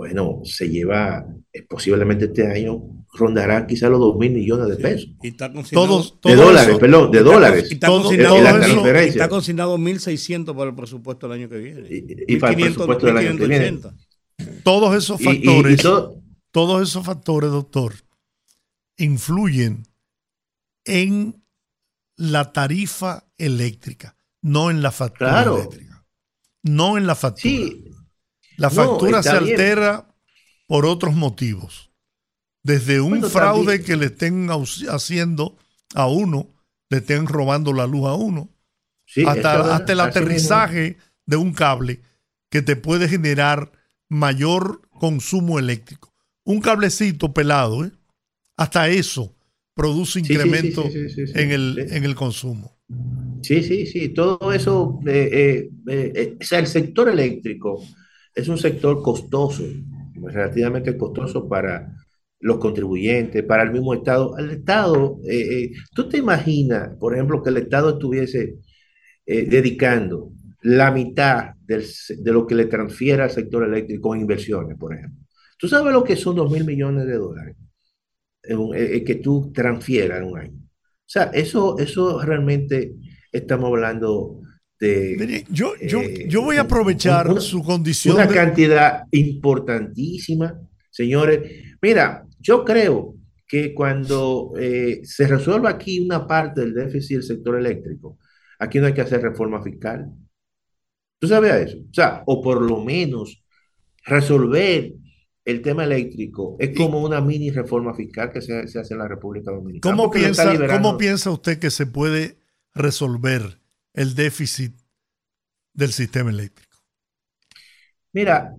Bueno, se lleva, eh, posiblemente este año rondará quizá los 2 mil millones de pesos. Y está consignado, Todos, De todo dólares, eso- perdón, de y está- dólares. y está y está consignado 1.600 para el presupuesto del año que viene. Y- y para el 1.500, presupuesto del año que viene. 1.580. todos esos Y- y- y factores, todo- todos esos factores, doctor, influyen en la tarifa eléctrica, no en la factura Claro. eléctrica. No en la factura. sí, La No, factura se está bien. altera por otros motivos. Desde un Bueno, fraude también- que le estén haciendo a uno, le estén robando la luz a uno, sí, hasta, hasta el aterrizaje de un cable que te puede generar mayor consumo eléctrico. Un cablecito pelado, ¿eh? hasta eso produce incremento sí, sí, en, el, en el consumo. Sí, sí, sí, todo eso, eh, eh, eh, o sea, el sector eléctrico es un sector costoso, relativamente costoso para los contribuyentes, para el mismo Estado. El Estado, eh, eh, ¿tú te imaginas, por ejemplo, que el Estado estuviese eh, dedicando la mitad del de lo que le transfiere al sector eléctrico en inversiones, por ejemplo? ¿Tú sabes lo que son dos mil millones de dólares que tú transfieras en un año? O sea, eso, eso realmente estamos hablando de yo, yo, yo voy a aprovechar una- su condición una de- cantidad importantísima, señores. Mira, yo creo que cuando eh, se resuelva aquí una parte del déficit del sector eléctrico, aquí no hay que hacer reforma fiscal. ¿Tú sabes eso? O sea, o por lo menos resolver el tema eléctrico es como una mini reforma fiscal que se, se hace en la República Dominicana. ¿Cómo porque le está piensa, liberando- ¿Cómo piensa usted que se puede resolver el déficit del sistema eléctrico? Mira,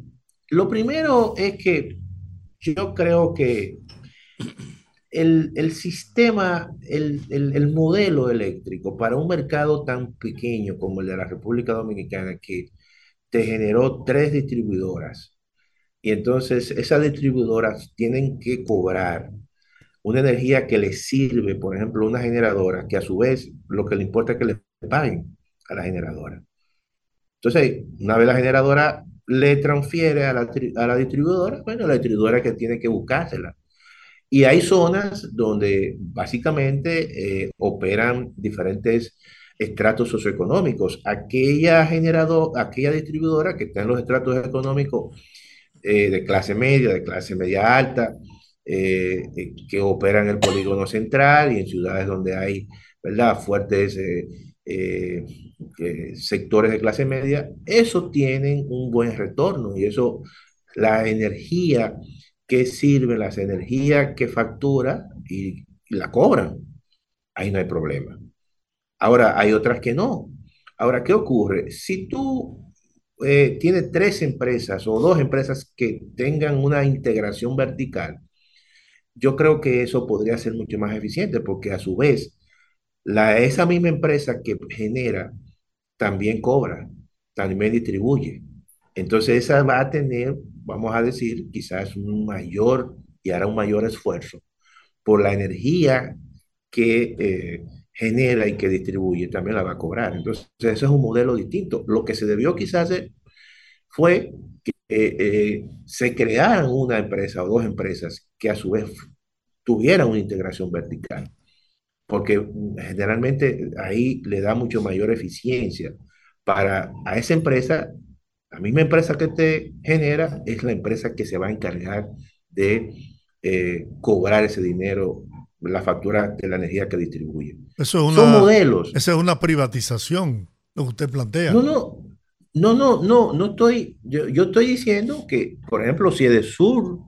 lo primero es que yo creo que el, el sistema, el, el- el modelo eléctrico para un mercado tan pequeño como el de la República Dominicana, que te generó tres distribuidoras, y entonces esas distribuidoras tienen que cobrar una energía que les sirve, por ejemplo, una generadora, que a su vez lo que le importa es que le paguen a la generadora. Entonces, una vez la generadora le transfiere a la, a la distribuidora, bueno, la distribuidora que tiene que buscársela. Y hay zonas donde básicamente eh, operan diferentes estratos socioeconómicos. Aquella generado, aquella distribuidora que está en los estratos económicos eh, de clase media, de clase media alta, eh, que operan en el polígono central y en ciudades donde hay, ¿verdad?, fuertes sectores de clase media, eso tienen un buen retorno y eso, la energía que sirve, las energías que factura y, y la cobran, ahí no hay problema. Ahora, hay otras que no. Ahora, ¿qué ocurre? Si tú eh, tienes tres empresas o dos empresas que tengan una integración vertical, yo creo que eso podría ser mucho más eficiente porque a su vez, la, esa misma empresa que genera también cobra, también distribuye. Entonces esa va a tener, vamos a decir, quizás un mayor y hará un mayor esfuerzo por la energía que eh, genera y que distribuye, también la va a cobrar. Entonces, ese es un modelo distinto. Lo que se debió quizás fue que eh, eh, se crearan una empresa o dos empresas que a su vez tuvieran una integración vertical, porque mm, generalmente ahí le da mucho mayor eficiencia para a esa empresa, la misma empresa que te genera es la empresa que se va a encargar de eh, cobrar ese dinero, la factura de la energía que distribuye. Eso es una, Son modelos. Esa es una privatización, lo que usted plantea. No, no, no, no, no, no estoy, yo, yo estoy diciendo que, por ejemplo, si Edesur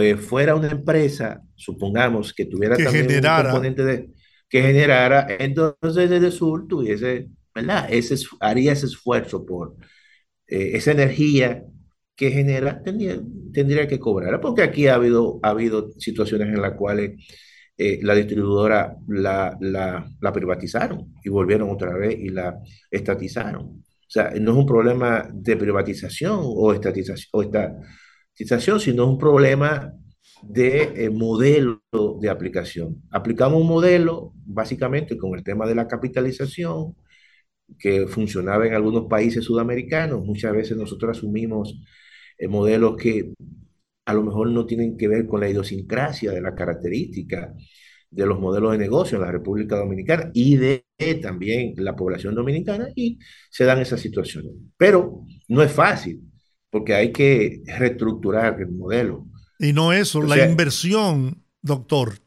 eh, fuera una empresa, supongamos que tuviera Que también un componente de, que generara, entonces Edesur tuviese, ¿verdad? Ese, es- haría ese esfuerzo por eh, esa energía que genera, tendría, tendría que cobrar, porque aquí ha habido, ha habido situaciones en las cuales eh, la distribuidora la, la, privatizaron y volvieron otra vez y la estatizaron. O sea, no es un problema de privatización o estatización, o estatización, sino un problema de eh, modelo de aplicación. Aplicamos un modelo básicamente con el tema de la capitalización que funcionaba en algunos países sudamericanos. Muchas veces nosotros asumimos eh, modelos que a lo mejor no tienen que ver con la idiosincrasia de la característica de los modelos de negocio en la República Dominicana y de también la población dominicana y se dan esas situaciones. Pero no es fácil porque hay que reestructurar el modelo. Y no eso, O la inversión, doctor.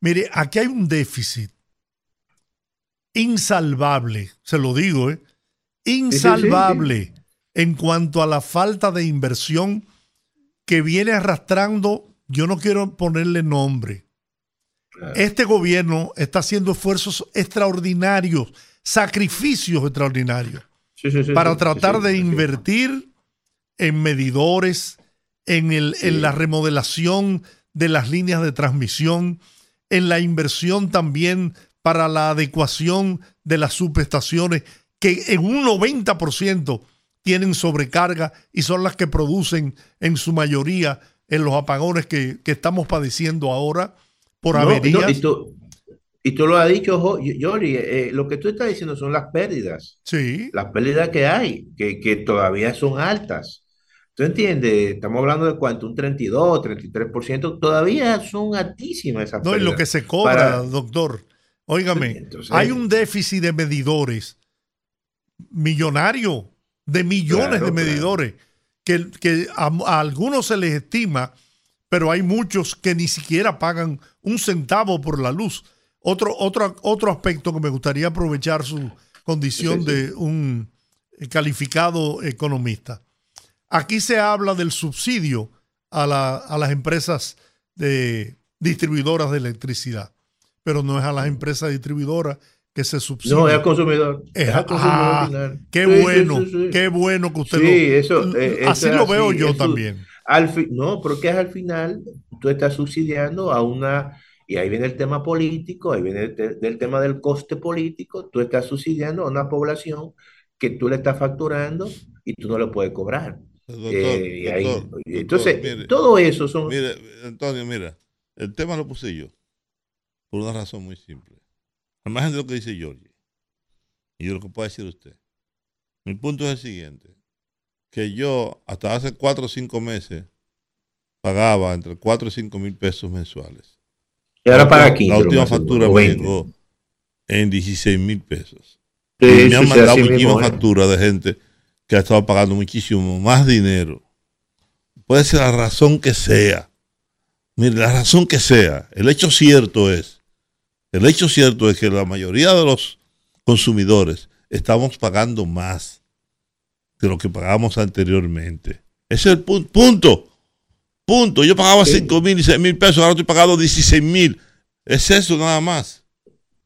Mire, aquí hay un déficit insalvable, se lo digo, ¿eh? Insalvable en cuanto a la falta de inversión que viene arrastrando, yo no quiero ponerle nombre. Este gobierno está haciendo esfuerzos extraordinarios, sacrificios extraordinarios para tratar de invertir en medidores, en, el, Sí. en la remodelación de las líneas de transmisión, en la inversión también para la adecuación de las subestaciones, que en un 90% tienen sobrecarga y son las que producen en su mayoría en los apagones que, que estamos padeciendo ahora por No, averías. no, y, tú, y tú lo has dicho, Yori, eh, lo que tú estás diciendo son las pérdidas. Sí, las pérdidas que hay, que, que todavía son altas. ¿Tú entiendes? Estamos hablando de cuánto, un 32, 33%, todavía son altísimas esas no, y lo que se cobra, Para- doctor. Óigame, Entonces- hay un déficit de medidores millonario, de millones Claro, de claro. medidores, que, que a, a algunos se les estima, pero hay muchos que ni siquiera pagan un centavo por la luz. Otro, otro, otro aspecto que me gustaría aprovechar su condición Sí, sí. de un eh, calificado economista. Aquí se habla del subsidio a, la- a las empresas de distribuidoras de electricidad, pero no es a las empresas distribuidoras que se subsidia. No, es al consumidor. Es- al consumidor ah, final. Qué Sí, bueno, sí, sí. qué bueno que usted Sí, lo. eso, eh, así lo veo yo eso- también. Al fi- no, porque es al final tú estás subsidiando a una, y ahí viene el tema político, ahí viene el, te- del tema del coste político, tú estás subsidiando a una población que tú le estás facturando y tú no le puedes cobrar. Doctor, Eh, y ahí- doctor, y entonces, doctor, mire, todo eso son... Mire, Antonio, mira, el tema lo puse yo por una razón muy simple. Al margen de lo que dice Giorgi y de lo que puede decir usted. Mi punto es el siguiente, que yo hasta hace cuatro o cinco meses pagaba entre 4 y 5 mil pesos mensuales. Y ahora paga La 15. lo última factura me 20. llegó en 16 mil pesos. Sí, y me han mandado muchísimas ¿eh? facturas de gente que ha estado pagando muchísimo más dinero. Puede ser la razón que sea. Mire, la razón que sea. El hecho cierto es, el hecho cierto es que la mayoría de los consumidores estamos pagando más de lo que pagábamos anteriormente. Ese es el punto. Punto. Punto. Yo pagaba Sí. 5 mil y 6 mil pesos, ahora estoy pagando 16 mil. Es eso nada más.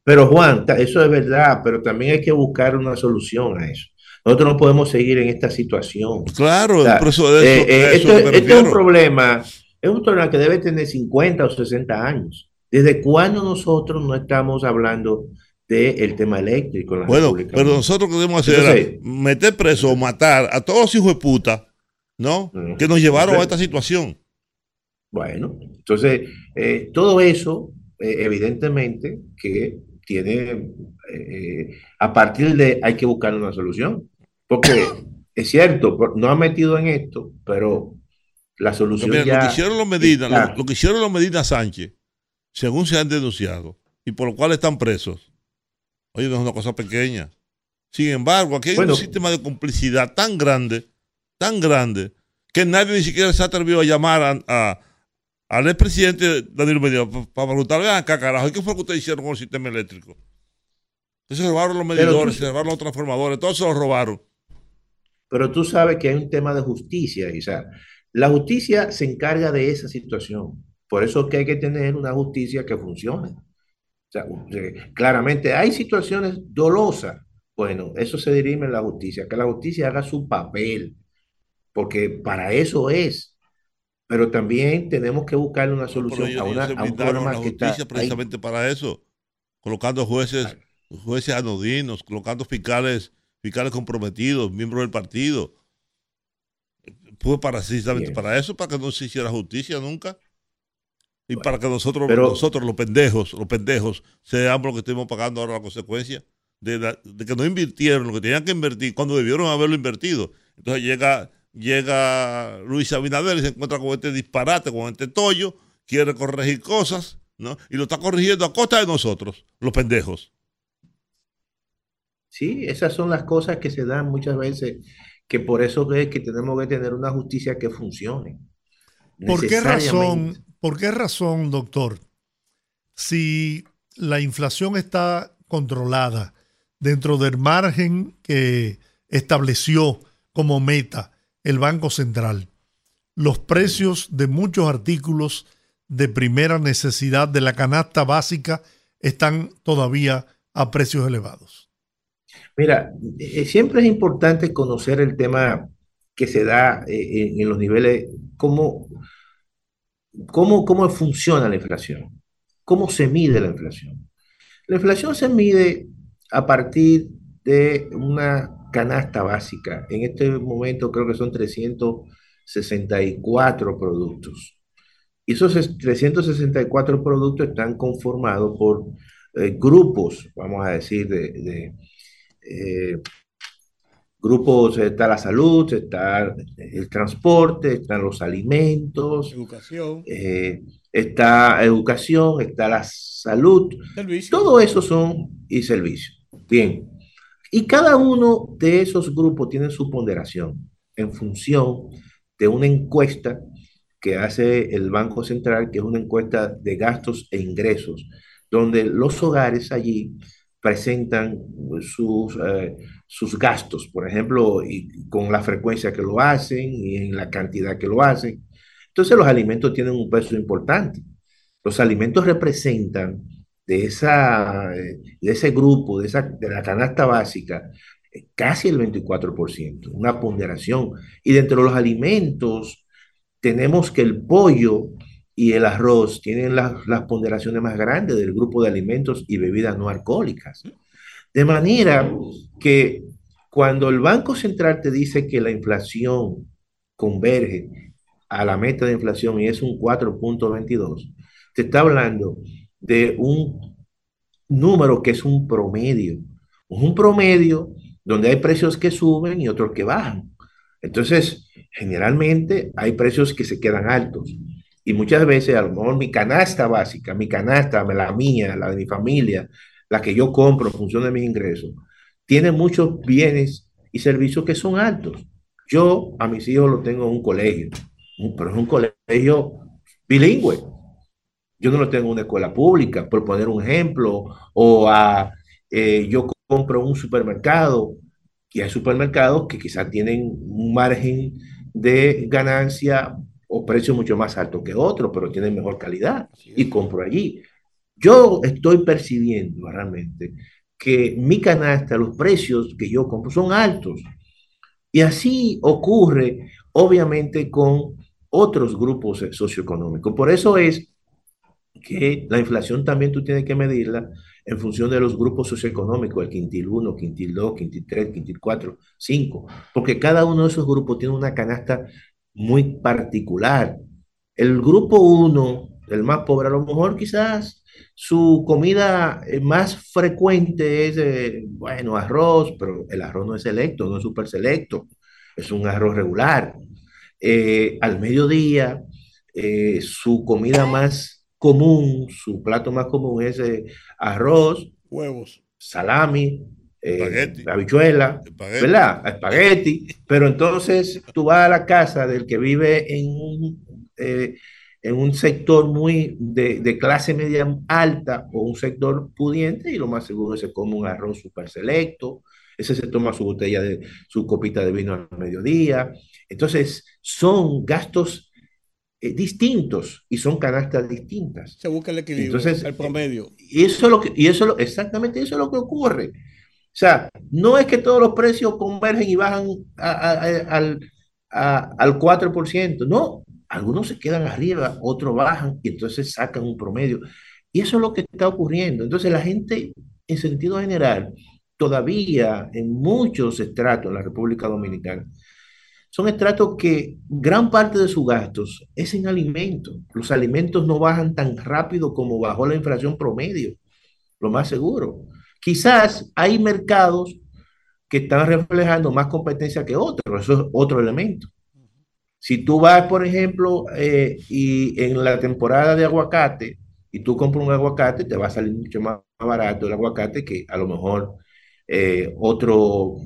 Pero Juan, eso es verdad, pero también hay que buscar una solución a eso. Nosotros no podemos seguir en esta situación. Claro, O sea, eso, eh, eh, eso esto, me esto es un problema, es un problema que debe tener 50 o 60 años. ¿Desde cuándo nosotros no estamos hablando del tema eléctrico en la Bueno, República pero nosotros debemos hacer Entonces- meter preso o matar a todos los hijos de puta, ¿no? Que nos llevaron a esta situación. Bueno, entonces, eh, todo eso, eh, evidentemente, que tiene, eh, a partir de, hay que buscar una solución. Porque es cierto, no han metido en esto, pero la solución Mira, ya lo que hicieron los Medina, lo, lo que hicieron los Medina Sánchez, según se han denunciado, y por lo cual están presos, oye, no es una cosa pequeña. Sin embargo, aquí hay Bueno. un sistema de complicidad tan grande, tan grande, que nadie ni siquiera se ha atrevido a llamar a, a- al expresidente Danilo Medina para preguntarle, "Ven acá, carajo, ¿y qué fue que ustedes hicieron con el sistema eléctrico? Entonces se robaron los Pero medidores, se robaron los transformadores, todos se los robaron. Pero tú sabes que hay un tema de justicia, sea, la justicia se encarga de esa situación. Por eso es que hay que tener una justicia que funcione. O sea, eh, claramente hay situaciones dolosas. Bueno, eso se dirime en la justicia, que la justicia haga su papel, porque para eso es. Pero también tenemos que buscarle una solución ellos, a, una, a un problema la que está ahí. precisamente para eso, colocando jueces, jueces anodinos, colocando fiscales, fiscales comprometidos, miembros del partido. Fue para precisamente Bien. para eso, para que no se hiciera justicia nunca. Y para que nosotros, pero- nosotros los pendejos, los pendejos, seamos los que estemos pagando ahora la consecuencia de, la- de que no invirtieron lo que tenían que invertir cuando debieron haberlo invertido. Entonces llega, llega Luis Abinader y se encuentra con este disparate, con este tollo, quiere corregir cosas, ¿no? Y lo está corrigiendo a costa de nosotros, los pendejos. Sí, esas son las cosas que se dan muchas veces, que por eso es que tenemos que tener una justicia que funcione. ¿Por qué razón, por qué razón, doctor, si la inflación está controlada dentro del margen que estableció como meta el Banco Central, los precios de muchos artículos de primera necesidad de la canasta básica están todavía a precios elevados? Mira, eh, siempre es importante conocer el tema que se da eh, en, en los niveles, cómo, cómo, cómo funciona la inflación, cómo se mide la inflación. La inflación se mide a partir de una canasta básica. En este momento creo que son 364 productos. Y esos es- 364 productos están conformados por eh, grupos, vamos a decir, de, de, eh, grupos, está la salud, está el transporte, están los alimentos, Educación, eh, está educación, está la salud, servicio. todo eso son y servicios. Bien. Y cada uno de esos grupos tiene su ponderación en función de una encuesta que hace el Banco Central, que es una encuesta de gastos e ingresos, donde los hogares allí presentan sus, eh, sus gastos, por ejemplo, y con la frecuencia que lo hacen y en la cantidad que lo hacen. Entonces los alimentos tienen un peso importante. Los alimentos representan de, esa, eh, de ese grupo, de, esa, de la canasta básica, casi el 24%, una ponderación. Y dentro de los alimentos tenemos que el pollo y el arroz tienen las, las ponderaciones más grandes del grupo de alimentos y bebidas no alcohólicas. De manera que cuando el Banco Central te dice que la inflación converge a la meta de inflación y es un 4.22, te está hablando de un número que es un promedio. Un promedio donde hay precios que suben y otros que bajan. Entonces, generalmente hay precios que se quedan altos. Y muchas veces, a lo mejor mi canasta básica, mi canasta, la mía, la de mi familia, la que yo compro en función de mis ingresos, tiene muchos bienes y servicios que son altos. Yo a mis hijos los tengo en un colegio, pero es un colegio bilingüe. Yo no lo tengo en una escuela pública, por poner un ejemplo, o a, eh, yo compro un supermercado y hay supermercados que quizás tienen un margen de ganancia o precio mucho más alto que otros, pero tienen mejor calidad y compro allí. Yo estoy percibiendo realmente que mi canasta, los precios que yo compro son altos. Y así ocurre, obviamente, con otros grupos socioeconómicos. Por eso es que la inflación también tú tienes que medirla en función de los grupos socioeconómicos, el quintil 1, quintil 2, quintil 3, quintil 4, 5, porque cada uno de esos grupos tiene una canasta muy particular. El grupo 1, el más pobre, a lo mejor quizás su comida eh, más frecuente es, eh, bueno, arroz, pero el arroz no es selecto, no es súper selecto, es un arroz regular. Eh, al mediodía, su comida más común, su plato más común es arroz, huevos, salami, eh, habichuela, ¿verdad? Espagueti. Pero entonces tú vas a la casa del que vive en un, eh, en un sector muy de, de, clase media alta o un sector pudiente y lo más seguro es que se come un arroz súper selecto, ese se toma su botella de su copita de vino al mediodía. Entonces son gastos eh, distintos y son canastas distintas. Se busca el equilibrio, Entonces, el promedio. Y eso es lo que, y eso es lo- exactamente eso es lo que ocurre. O sea, no es que todos los precios convergen y bajan al, al 4%, no, algunos se quedan arriba, otros bajan y entonces sacan un promedio. Y eso es lo que está ocurriendo. Entonces la gente, en sentido general, todavía en muchos estratos en la República Dominicana, son estratos que gran parte de sus gastos es en alimentos. Los alimentos no bajan tan rápido como bajó la inflación promedio, lo más seguro. Quizás hay mercados que están reflejando más competencia que otros, eso es otro elemento. Si tú vas, por ejemplo, eh, y en la temporada de aguacate, y tú compras un aguacate, te va a salir mucho más barato el aguacate que a lo mejor eh, otro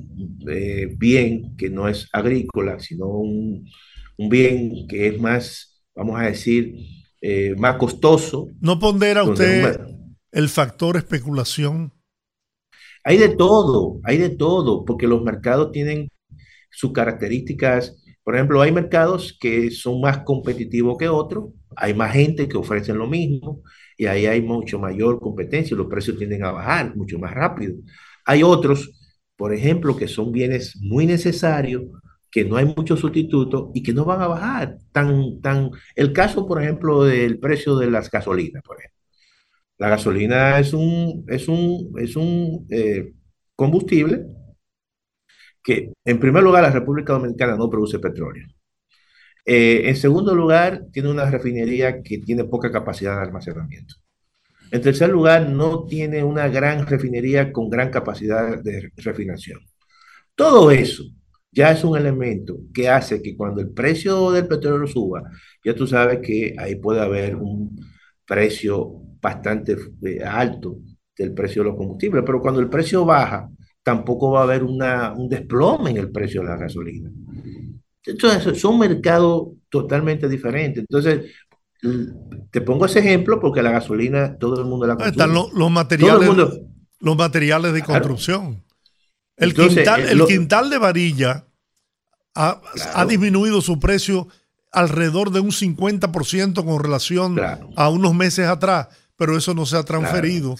eh, bien que no es agrícola, sino un, un bien que es más, vamos a decir, más costoso. ¿No pondera usted el factor especulación? Hay de todo, hay de todo, porque los mercados tienen sus características. Por ejemplo, hay mercados que son más competitivos que otros, hay más gente que ofrecen lo mismo y ahí hay mucho mayor competencia los precios tienden a bajar mucho más rápido. Hay otros, por ejemplo, que son bienes muy necesarios, que no hay muchos sustitutos y que no van a bajar. Tan, tan, el caso, por ejemplo, del precio de las gasolinas, por ejemplo. La gasolina es un, es un, es un eh, combustible que, en primer lugar, la República Dominicana no produce petróleo. Eh, en segundo lugar, tiene una refinería que tiene poca capacidad de almacenamiento. En tercer lugar, no tiene una gran refinería con gran capacidad de refinación. Todo eso ya es un elemento que hace que cuando el precio del petróleo suba, ya tú sabes que ahí puede haber un precio bastante eh, alto del precio de los combustibles, pero cuando el precio baja, tampoco va a haber una, un desplome en el precio de la gasolina. Entonces, son mercados totalmente diferentes. Entonces, te pongo ese ejemplo porque la gasolina todo el mundo la consume. Están lo- los materiales, mundo, los materiales de construcción. El, Entonces, quintal, eh, el lo- quintal de varilla ha, Claro. ha disminuido su precio alrededor de un 50% con relación Claro. a unos meses atrás, pero eso no se ha transferido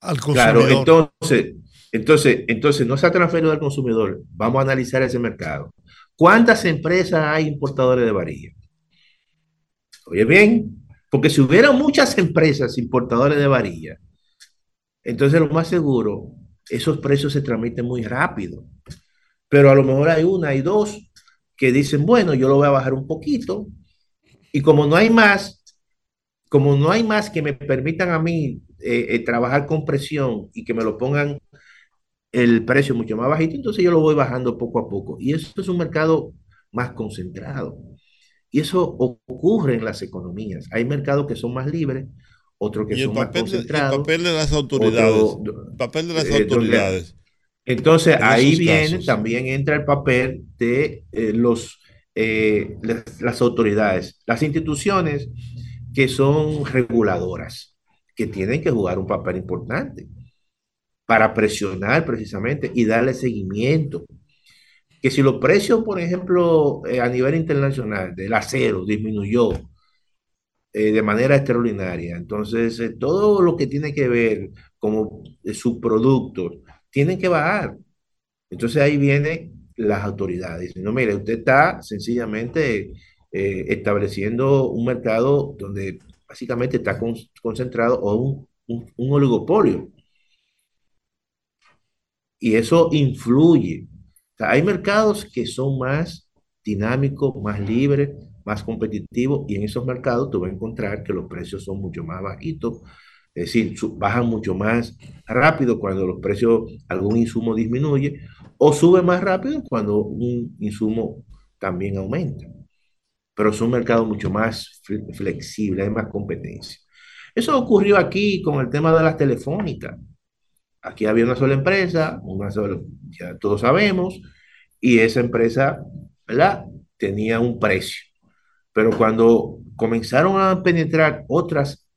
al Claro, consumidor. entonces, entonces, entonces no se ha transferido al consumidor. Vamos a analizar ese mercado. ¿Cuántas empresas hay importadores de varilla? Oye bien, porque si hubiera muchas empresas importadores de varilla, entonces lo más seguro, esos precios se transmiten muy rápido. Pero a lo mejor hay una, hay dos que dicen, bueno, yo lo voy a bajar un poquito. Y como no hay más, como no hay más que me permitan a mí eh, eh, trabajar con presión y que me lo pongan el precio mucho más bajito, entonces yo lo voy bajando poco a poco. Y eso es un mercado más concentrado. Y eso ocurre en las economías. Hay mercados que son más libres, otros que Y son más de, el concentrados. papel de las autoridades. otro- el papel de las eh, donde- autoridades. Entonces En ahí viene, casos. también entra el papel de eh, los, las, las autoridades, las instituciones que son reguladoras, que tienen que jugar un papel importante para presionar precisamente y darle seguimiento. Que si los precios, por ejemplo, eh, a nivel internacional del acero disminuyó eh, de manera extraordinaria, entonces eh, todo lo que tiene que ver como subproductos tienen que bajar. Entonces ahí vienen las autoridades. No, mire, usted está sencillamente eh, estableciendo un mercado donde básicamente está con- concentrado o un, oligopolio. Y eso influye. Hay mercados que son más dinámicos, más libres, más competitivos, y en esos mercados tú vas a encontrar que los precios son mucho más bajitos, es decir, bajan mucho más rápido cuando los precios, algún insumo disminuye, o sube más rápido cuando un insumo también aumenta. Pero son mercados mucho más fle- flexibles, hay más competencia. Eso ocurrió aquí con el tema de las telefónicas. Aquí había una sola empresa, una sola, ya todos sabemos, y esa empresa, ¿verdad? Tenía un precio. Pero cuando comenzaron a penetrar otras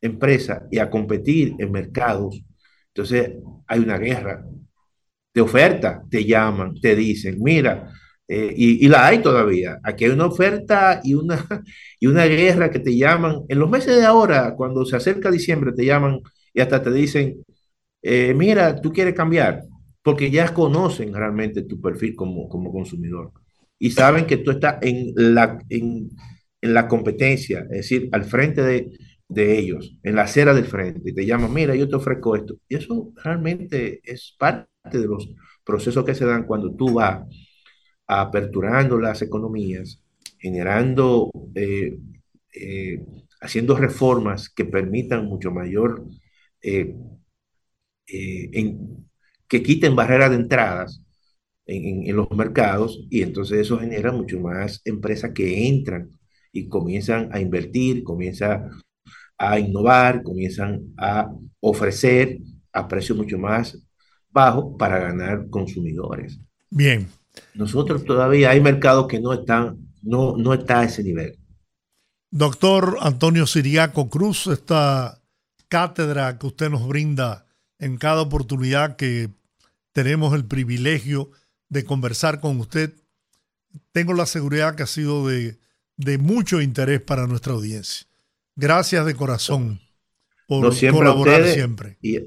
empresas y a competir en mercados, entonces hay una guerra de oferta, te llaman, te dicen, mira, eh, y, y la hay todavía, aquí hay una oferta y una, y una guerra que te llaman, en los meses de ahora, cuando se acerca diciembre, te llaman y hasta te dicen, eh, mira, tú quieres cambiar, porque ya conocen realmente tu perfil como, como consumidor. Y saben que tú estás en la, en, en la competencia, es decir, al frente de, de ellos, en la acera del frente, y te llaman, mira, yo te ofrezco esto. Y eso realmente es parte de los procesos que se dan cuando tú vas aperturando las economías, generando, eh, eh, haciendo reformas que permitan mucho mayor, eh, que quiten barreras de entradas en, en- en los mercados y entonces eso genera mucho más empresas que entran y comienzan a invertir, comienzan a innovar, comienzan a ofrecer a precios mucho más bajos para ganar consumidores. Bien. Nosotros todavía hay mercados que no están, no, no está a ese nivel. Doctor Antonio Siriaco Cruz, esta cátedra que usted nos brinda en cada oportunidad que tenemos el privilegio de conversar con usted, tengo la seguridad que ha sido de, de mucho interés para nuestra audiencia. Gracias de corazón por No siempre a colaborar ustedes, siempre. y-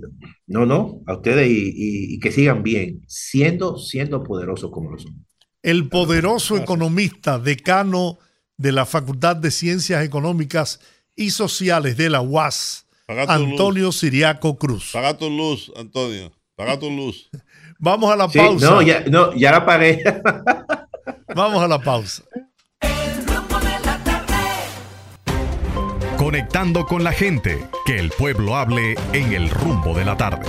no, no, a ustedes y, y- y que sigan bien, siendo, siendo poderosos como lo son. El poderoso economista, decano de la Facultad de Ciencias Económicas y Sociales de la UAS, Antonio Siriaco Cruz. Paga tu luz, Antonio. Paga tu luz. Vamos a la Sí, pausa. no, ya, no, ya la pagué. Vamos a la pausa. Conectando con la gente, que el pueblo hable en el rumbo de la tarde.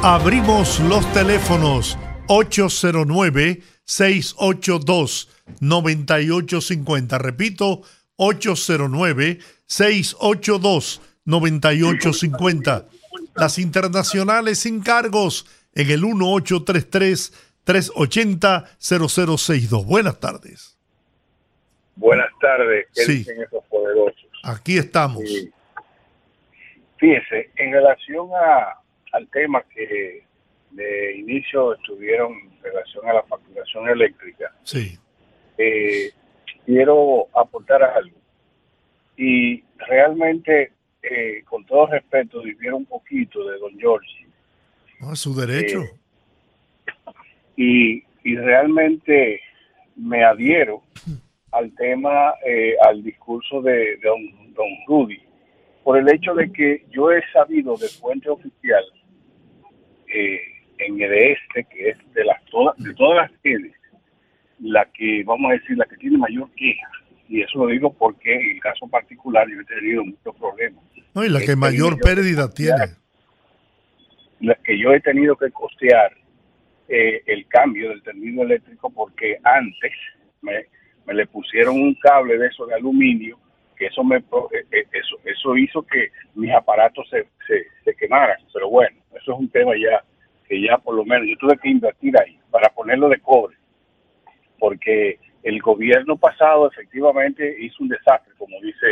Abrimos los teléfonos 809-682-9850. Repito, 809-682-9850. Las internacionales sin cargos en el 1833-380-0062. Buenas tardes. Buenas tardes, ¿qué Sí. dicen esos poderosos? Aquí estamos. Sí. Fíjese, en relación a, al tema que de inicio estuvieron en relación a la facturación eléctrica, Sí. eh, quiero aportar algo. Y realmente, eh, con todo respeto, difiero un poquito de don George. No, es su derecho. Eh, y, y realmente me adhiero al tema, eh, al discurso de, de don, don Rudy, por el hecho de que yo he sabido de fuente oficial eh, en el este, que es de las todas, de todas las sedes, la que, vamos a decir, la que tiene mayor queja. Y eso lo digo porque en el caso particular yo he tenido muchos problemas. No, y la que mayor pérdida tiene. la que yo he tenido que costear eh, el cambio del término eléctrico porque antes me, me le pusieron un cable de eso de aluminio, que eso me eh, eh, eso, eso hizo que mis aparatos se, se, se quemaran. Pero bueno, eso es un tema ya que ya por lo menos yo tuve que invertir ahí para ponerlo de cobre, porque el gobierno pasado efectivamente hizo un desastre, como dice,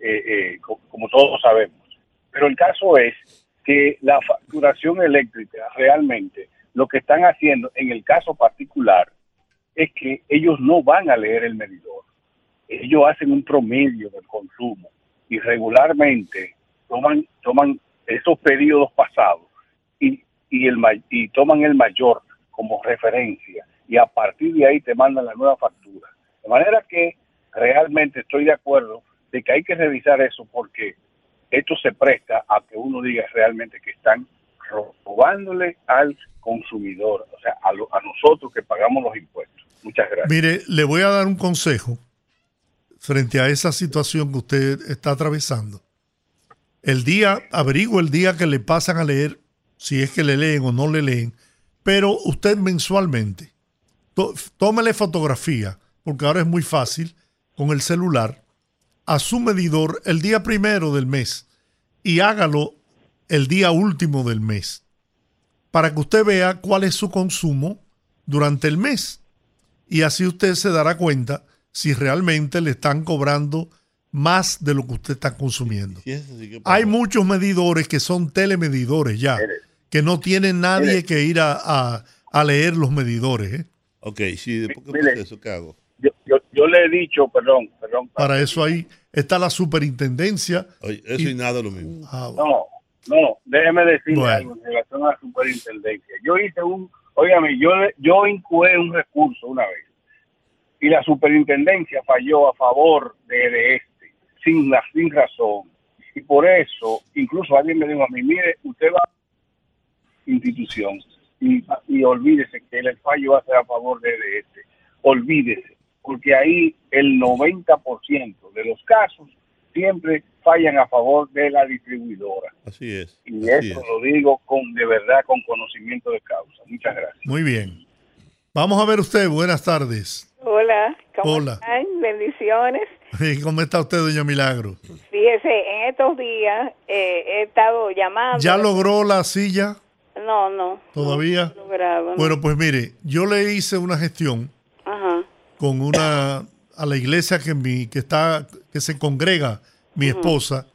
eh, eh, co- como todos sabemos. Pero el caso es que la facturación eléctrica realmente lo que están haciendo en el caso particular es que ellos no van a leer el medidor. Ellos hacen un promedio del consumo y regularmente toman toman esos periodos pasados y, y, el, y toman el mayor como referencia y a partir de ahí te mandan la nueva factura. De manera que realmente estoy de acuerdo de que hay que revisar eso porque esto se presta a que uno diga realmente que están robándole al consumidor, o sea, a, a nosotros que pagamos los impuestos. Muchas gracias. Mire, le voy a dar un consejo frente a esa situación que usted está atravesando. El día, averigüe el día que le pasan a leer, si es que le leen o no le leen, pero usted mensualmente, to- tómele fotografía, porque ahora es muy fácil con el celular, a su medidor el día primero del mes y hágalo el día último del mes, para que usted vea cuál es su consumo durante el mes y así usted se dará cuenta si realmente le están cobrando más de lo que usted está consumiendo. Hay muchos medidores que son telemedidores ya, que no tienen nadie que ir a, a- a leer los medidores. ¿eh? Ok, sí, después que Mire. eso, ¿qué hago? Yo, yo, yo le he dicho, perdón, perdón. Para eso ahí está la superintendencia. Oye, eso y, nada lo mismo. Ah, bueno. No, no, déjeme decirle Bueno. algo en relación a la superintendencia. Yo hice un, óigame, yo, yo incué un recurso una vez y la superintendencia falló a favor de, de este, sin, la, sin razón. Y por eso, incluso alguien me dijo a mí, mire, usted va a institución y, y olvídese que el fallo va a ser a favor de, de este. Olvídese, porque ahí el 90% de los casos siempre fallan a favor de la distribuidora. Así es. Y así eso es. lo digo con de verdad, con conocimiento de causa. Muchas gracias. Muy bien. Vamos a ver usted. Buenas tardes. Hola, ¿cómo Hola. están? Bendiciones. ¿Cómo está usted, doña Milagro? Fíjese, en estos días eh, he estado llamando. ¿Ya logró la silla No, no. todavía? no he logrado, no. Bueno, pues mire, yo le hice una gestión Ajá. con una a la iglesia que mi que está que se congrega mi esposa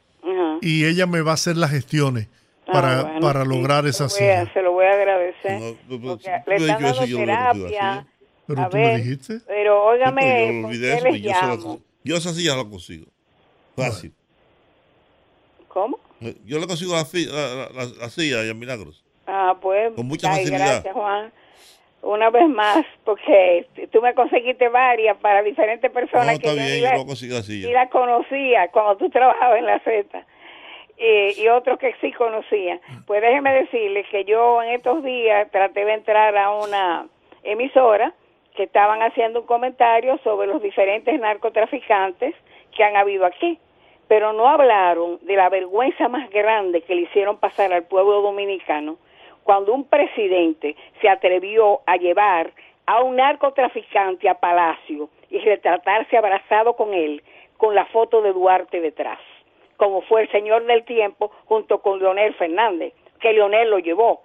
y ella me va a hacer las gestiones Ah, para, bueno, para lograr esa lo voy a- silla. Se lo voy a agradecer. No, porque tú le me están dijiste eso dando terapia. así. Pero a tú me dijiste. Pero óigame, Sí, pero yo ¿por olvidé qué eso yo, se la- yo esa silla la consigo. Fácil. ¿Cómo? Yo le consigo la, la, la- la- la silla y a Milagros. Ah, pues. Con mucha ay, facilidad. Gracias, Juan. Una vez más, porque tú me conseguiste varias para diferentes No, personas que está yo bien, yo consigo la y la conocía cuando tú trabajabas en la Z y, y otros que sí conocía. Pues déjeme decirle que yo en estos días traté de entrar a una emisora que estaban haciendo un comentario sobre los diferentes narcotraficantes que han habido aquí, pero no hablaron de la vergüenza más grande que le hicieron pasar al pueblo dominicano cuando un presidente se atrevió a llevar a un narcotraficante a Palacio y retratarse abrazado con él, con la foto de Duarte detrás, como fue el señor del tiempo junto con Leonel Fernández, que Leonel lo llevó.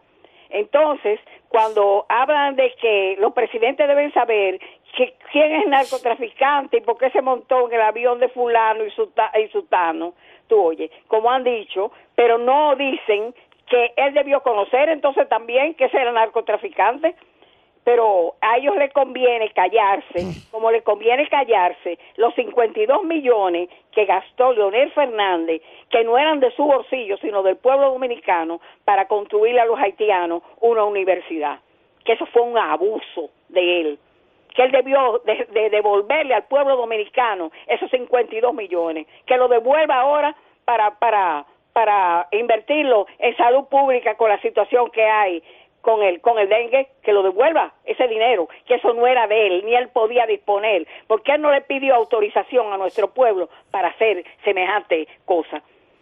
Entonces, cuando hablan de que los presidentes deben saber que, quién es narcotraficante y por qué se montó en el avión de fulano y, suta, y sutano, tú oye, como han dicho, pero no dicen que él debió conocer entonces también que ese era narcotraficante pero a ellos les conviene callarse, como le conviene callarse los 52 millones que gastó Leonel Fernández, que no eran de su bolsillo, sino del pueblo dominicano, para construirle a los haitianos una universidad. Que eso fue un abuso de él. Que él debió de, de devolverle al pueblo dominicano esos 52 millones. Que lo devuelva ahora para, para, para invertirlo en salud pública con la situación que hay con el con el dengue que lo devuelva ese dinero que eso no era de él ni él podía disponer porque él no le pidió autorización a nuestro pueblo para hacer semejante cosa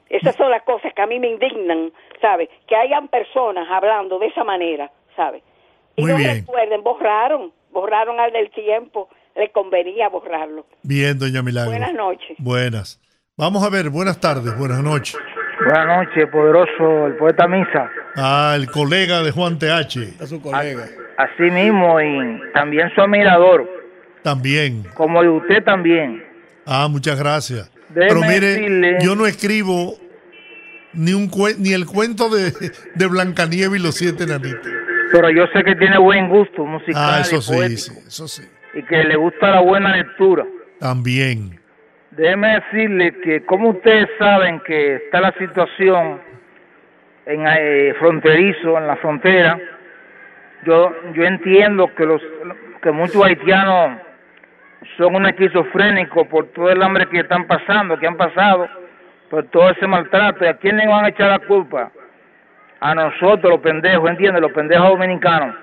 esas son las cosas que a mí me indignan sabe que hayan personas hablando de esa manera sabe y Muy no bien. recuerden borraron borraron al del tiempo le convenía borrarlo. Bien, doña Milagro. Buenas noches. Buenas. Vamos a ver, buenas tardes, buenas noches. Buenas noches, poderoso, el poeta Misa. Ah, el colega de Juan TH. Es su colega. Así mismo, y también su admirador, También. como de usted también. Ah, muchas gracias. Déjeme Pero mire, decirle- yo no escribo ni un ni el cuento de, de Blancanieves y los siete enanitos. Pero yo sé que tiene buen gusto musical Ah, eso y sí, poético, sí, eso sí. y que le gusta la buena lectura. También. Déjeme decirle que como ustedes saben que está la situación en eh, fronterizo, en la frontera, yo yo entiendo que los que muchos haitianos son un esquizofrénicos por todo el hambre que están pasando, que han pasado, por todo ese maltrato. ¿Y a quién le van a echar la culpa? A nosotros, los pendejos, ¿entiendes? Los pendejos dominicanos.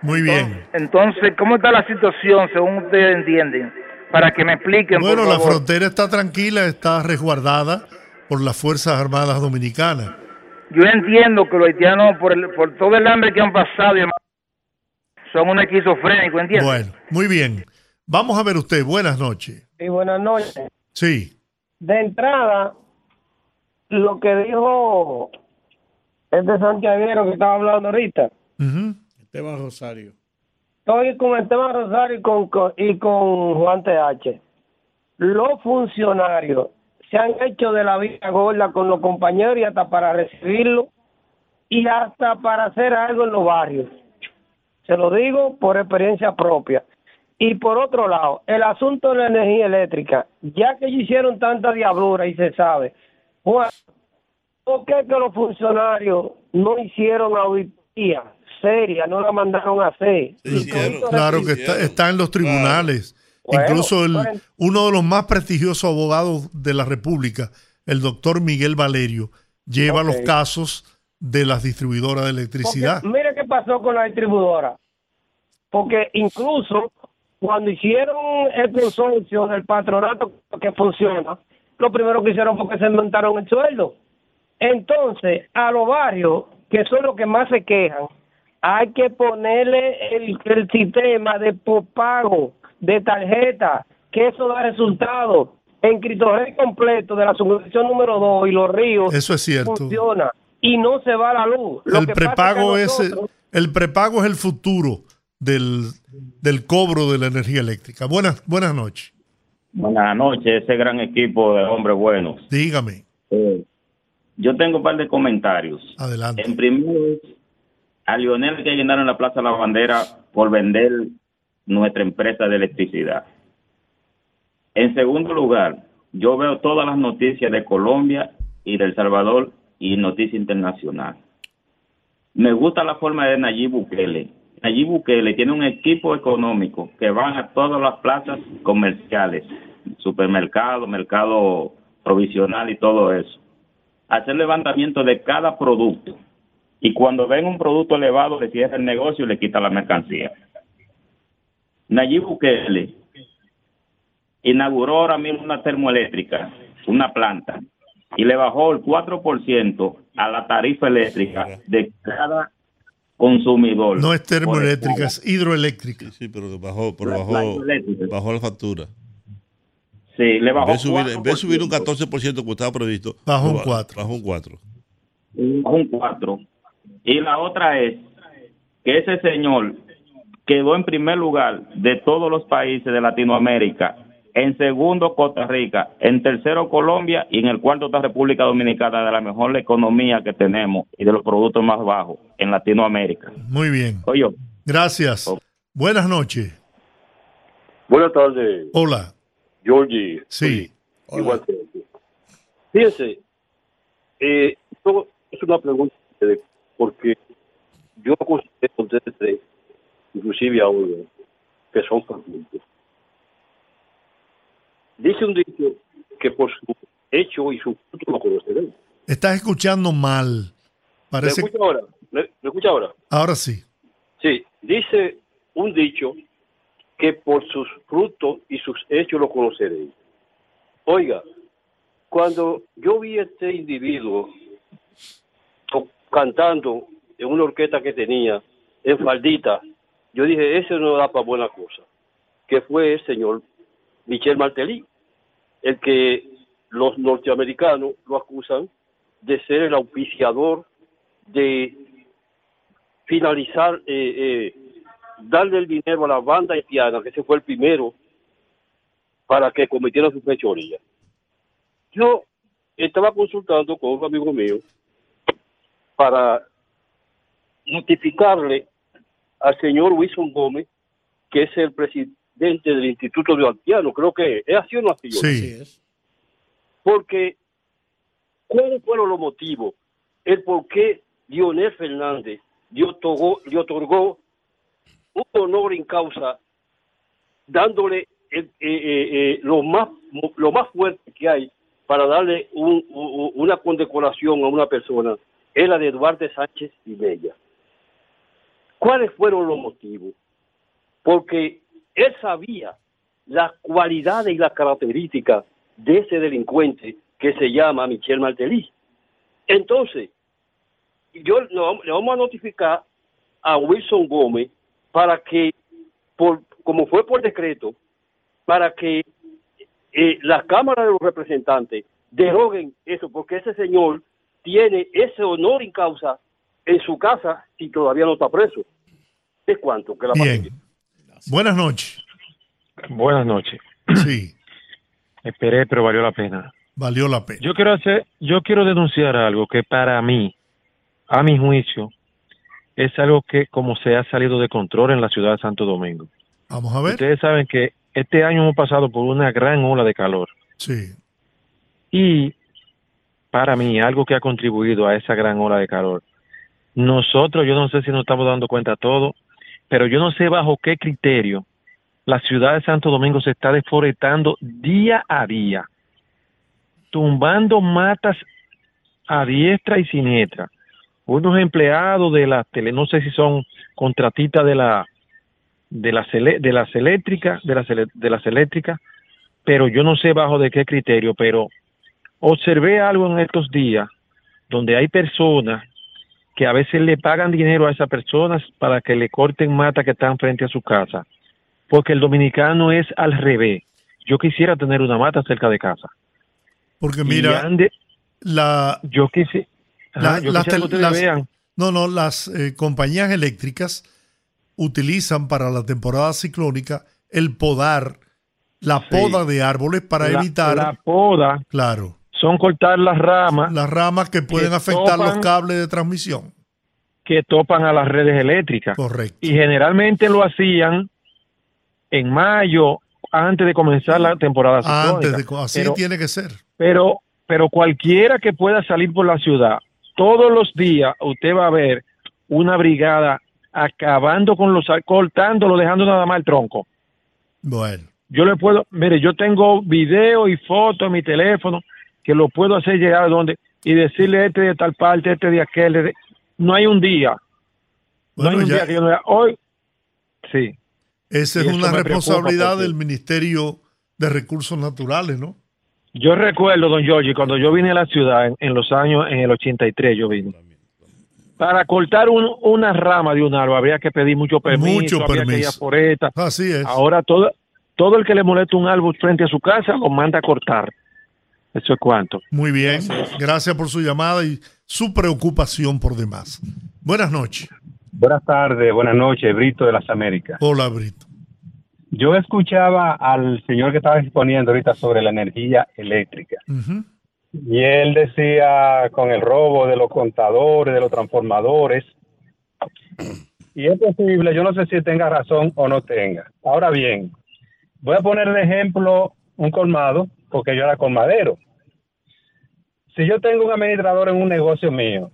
Muy bien. Entonces, ¿cómo está la situación según ustedes entienden? Para que me expliquen, Bueno, por la favor. frontera está tranquila, está resguardada por las Fuerzas Armadas Dominicanas. Yo entiendo que los haitianos, por, el- por todo el hambre que han pasado, son un esquizofrénico, ¿entiendes? Bueno, muy bien. Vamos a ver usted. Buenas noches. Y buenas noches. Sí. De entrada, lo que dijo este santiaguero que estaba hablando ahorita, Esteban Rosario. Estoy con Esteban Rosario y con, y con Juan TH. Los funcionarios se han hecho de la vida gorda con los compañeros y hasta para recibirlo y hasta para hacer algo en los barrios. Se lo digo por experiencia propia. Y por otro lado, el asunto de la energía eléctrica, ya que ellos hicieron tanta diablura y se sabe, Juan, ¿por qué que los funcionarios no hicieron auditoría seria, no la mandaron a hacer? Claro que está, está en los tribunales. Bueno, Incluso el, bueno. uno de los más prestigiosos abogados de la República, el doctor Miguel Valerio, lleva los casos de las distribuidoras de electricidad. Porque mire qué pasó con la distribuidora. Porque incluso cuando hicieron el consorcio del patronato que funciona, lo primero que hicieron fue que se inventaron el sueldo. Entonces, a los barrios, que son los que más se quejan, hay que ponerle el, el sistema de pago de tarjeta, que eso da resultado. En Cristo Rey completo de la subvención número 2 y los ríos Eso es cierto. funciona y no se va la luz. Lo el que pasa prepago que es nosotros- el prepago es el futuro del, del cobro de la energía eléctrica. Buenas buenas noches. Buenas noches, ese gran equipo de hombres buenos. Dígame. Eh, yo tengo un par de comentarios. Adelante. En primer lugar, a Lionel que llenaron la Plaza la Bandera por vender nuestra empresa de electricidad. En segundo lugar, yo veo todas las noticias de Colombia y de El Salvador y Noticia Internacional. Me gusta la forma de Nayib Bukele. Nayib Bukele tiene un equipo económico que van a todas las plazas comerciales, supermercados, mercado provisional y todo eso. Hacer levantamiento de cada producto. Y cuando ven un producto elevado, le cierra el negocio y le quita la mercancía. Nayib Bukele inauguró ahora mismo una termoeléctrica, una planta, y le bajó el 4% a la tarifa eléctrica de cada consumidor. No es termoeléctrica, el- es hidroeléctrica. Sí, pero bajó, pero La- bajó, bajó la factura. Sí, le En bajó vez de subir, en vez de 4%. subir un 14% como estaba previsto, Bajó un ba- 4. Bajó un 4. un 4. Y la otra es que ese señor quedó en primer lugar de todos los países de Latinoamérica, en segundo Costa Rica, en tercero Colombia y en el cuarto está República Dominicana de la mejor economía que tenemos y de los productos más bajos en Latinoamérica. Muy bien. Oye, Gracias. Buenas noches. Buenas tardes, Hola. Georgie. Sí. Igual que Fíjense, eh, esto es una pregunta de- porque yo considero tres, inclusive a uno, que son católicos. Dice un dicho que por su hecho y su fruto lo conocerán. Estás escuchando mal. ¿Me Parece escucha ahora? ¿Me, me escucha ahora? ahora sí. Sí, dice un dicho que por sus frutos y sus hechos lo conoceréis. Oiga, cuando yo vi a este individuo cantando en una orquesta que tenía, en faldita, yo dije, ese no da para buena cosa. que fue el señor Michel Martelly, el que los norteamericanos lo acusan de ser el auspiciador de finalizar, eh, eh, darle el dinero a la banda haitiana, que ese fue el primero para que cometiera su fechoría. Yo estaba consultando con un amigo mío para notificarle al señor Wilson Gómez, que es el presidente del Instituto de Haitiano, creo que es así o no así. Sí. Porque, ¿cuáles fueron los motivos? El por qué Dionel Fernández le otorgó, le otorgó un honor en causa, dándole el- eh, eh, eh, lo, más, lo más fuerte que hay para darle un- una condecoración a una persona, es la de Eduardo Sánchez y Bella. ¿Cuáles fueron los motivos? Porque él sabía las cualidades y las características de ese delincuente que se llama Michel Martelly. Entonces, yo le vamos- a notificar a Wilson Gómez para que, por, como fue por decreto, para que eh, la Cámara de los Representantes deroguen eso, porque ese señor tiene ese honor en causa en su casa y todavía no está preso. ¿Es cuánto? Que la Bien. Buenas noches. Buenas noches. Sí, Esperé, pero valió la pena. valió la pena. Yo quiero hacer, yo quiero denunciar algo que para mí, a mi juicio, es algo que como se ha salido de control en la ciudad de Santo Domingo. Vamos a ver. Ustedes saben que este año hemos pasado por una gran ola de calor Sí. y para mí algo que ha contribuido a esa gran ola de calor. Nosotros, yo no sé si nos estamos dando cuenta todo, pero yo no sé bajo qué criterio la ciudad de Santo Domingo se está deforestando día a día, tumbando matas a diestra y siniestra. Unos empleados de las tele, no sé si son contratistas de la de las de las eléctricas, de las de las eléctricas, pero yo no sé bajo de qué criterio, pero observé algo en estos días donde hay personas que a veces le pagan dinero a esas personas para que le corten mata que están frente a su casa, porque el dominicano es al revés. Yo quisiera tener una mata cerca de casa. Porque mira, ande- la, yo quise, la- ajá, yo las quisiera que tel- ustedes las- vean. no, no, las eh, compañías eléctricas utilizan para la temporada ciclónica el podar, la Sí. poda de árboles para La- evitar, la poda, claro, son cortar las ramas, las ramas que pueden que afectar los cables de transmisión. que topan a las redes eléctricas. Correcto. Y generalmente lo hacían en mayo, antes de comenzar la temporada ciclónica. Antes de, co- así Pero- tiene que ser. pero pero cualquiera que pueda salir por la ciudad todos los días usted va a ver una brigada acabando con los cortándolo dejando nada más el tronco Bueno, yo le puedo mire yo tengo video y fotos en mi teléfono que lo puedo hacer llegar a donde y decirle este de tal parte este de aquel no hay un día no hay un ya- día que yo no vea hoy sí esa es una responsabilidad porque- del Ministerio de Recursos Naturales, ¿no? Yo recuerdo, don Giorgi, cuando yo vine a la ciudad en, en los años, en el 83 yo vine. Para cortar un- una rama de un árbol habría que pedir mucho permiso, Mucho habría que ir a permiso. foresta. Así es. Ahora todo, todo el que le molesta un árbol frente a su casa lo manda a cortar. Eso es cuanto. Muy bien. Gracias por su llamada y su preocupación por demás. Buenas noches. Buenas tardes, buenas noches, Brito de las Américas. Hola, Brito. Yo escuchaba al señor que estaba exponiendo ahorita sobre la energía eléctrica y él decía con el robo de los contadores, de los transformadores. Y es posible, yo no sé si tenga razón o no tenga. Ahora bien, voy a poner de ejemplo un colmado, porque yo era colmadero. Si yo tengo un administrador en un negocio mío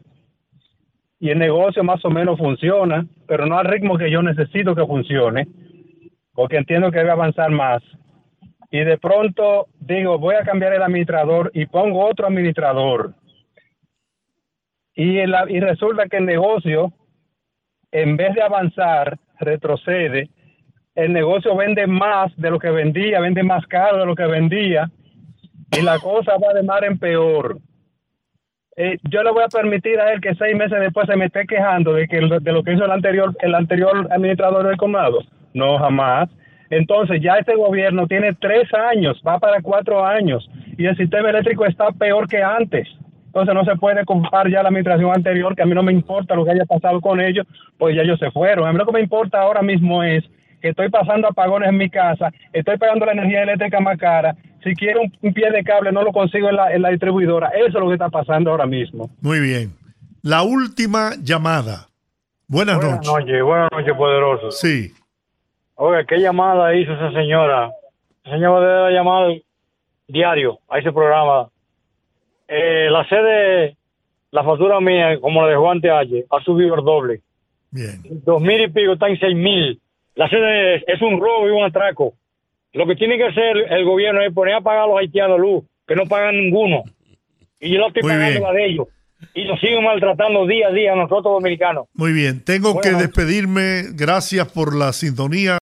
y el negocio más o menos funciona, pero no al ritmo que yo necesito que funcione, porque entiendo que debe avanzar más. Y de pronto digo, voy a cambiar el administrador y pongo otro administrador. Y, el- y resulta que el negocio, en vez de avanzar, retrocede. El negocio vende más de lo que vendía, vende más caro de lo que vendía. Y la cosa va de mar en peor. Eh, yo le voy a permitir a él que seis meses después se me esté quejando de que de lo que hizo el anterior el anterior administrador del comado no jamás Entonces ya este gobierno tiene tres años, va para cuatro años, y el sistema eléctrico está peor que antes. Entonces no se puede comparar ya la administración anterior, que a mí no me importa lo que haya pasado con ellos, pues ya ellos se fueron. A mí lo que me importa ahora mismo es estoy pasando apagones en mi casa, estoy pagando la energía eléctrica más cara, si quiero un, un pie de cable no lo consigo en la, en la distribuidora. Eso es lo que está pasando ahora mismo. Muy bien. La última llamada. Buenas, Buenas noches. noches, buenas noches, poderoso. Sí. Oiga, ¿qué llamada hizo esa señora? Esa señora debe llamar diario a ese programa. Eh, la sede, la factura mía, como la de Juan TH, ha subido el doble. Bien. Dos mil y pico está en seis mil. La sede es, es un robo y un atraco. Lo que tiene que hacer el gobierno es poner a pagar a los haitianos luz, que no pagan ninguno. Y yo la estoy Muy pagando bien. la de ellos. Y nos siguen maltratando día a día nosotros dominicanos. Muy bien. Tengo que noches. despedirme. Gracias por la sintonía.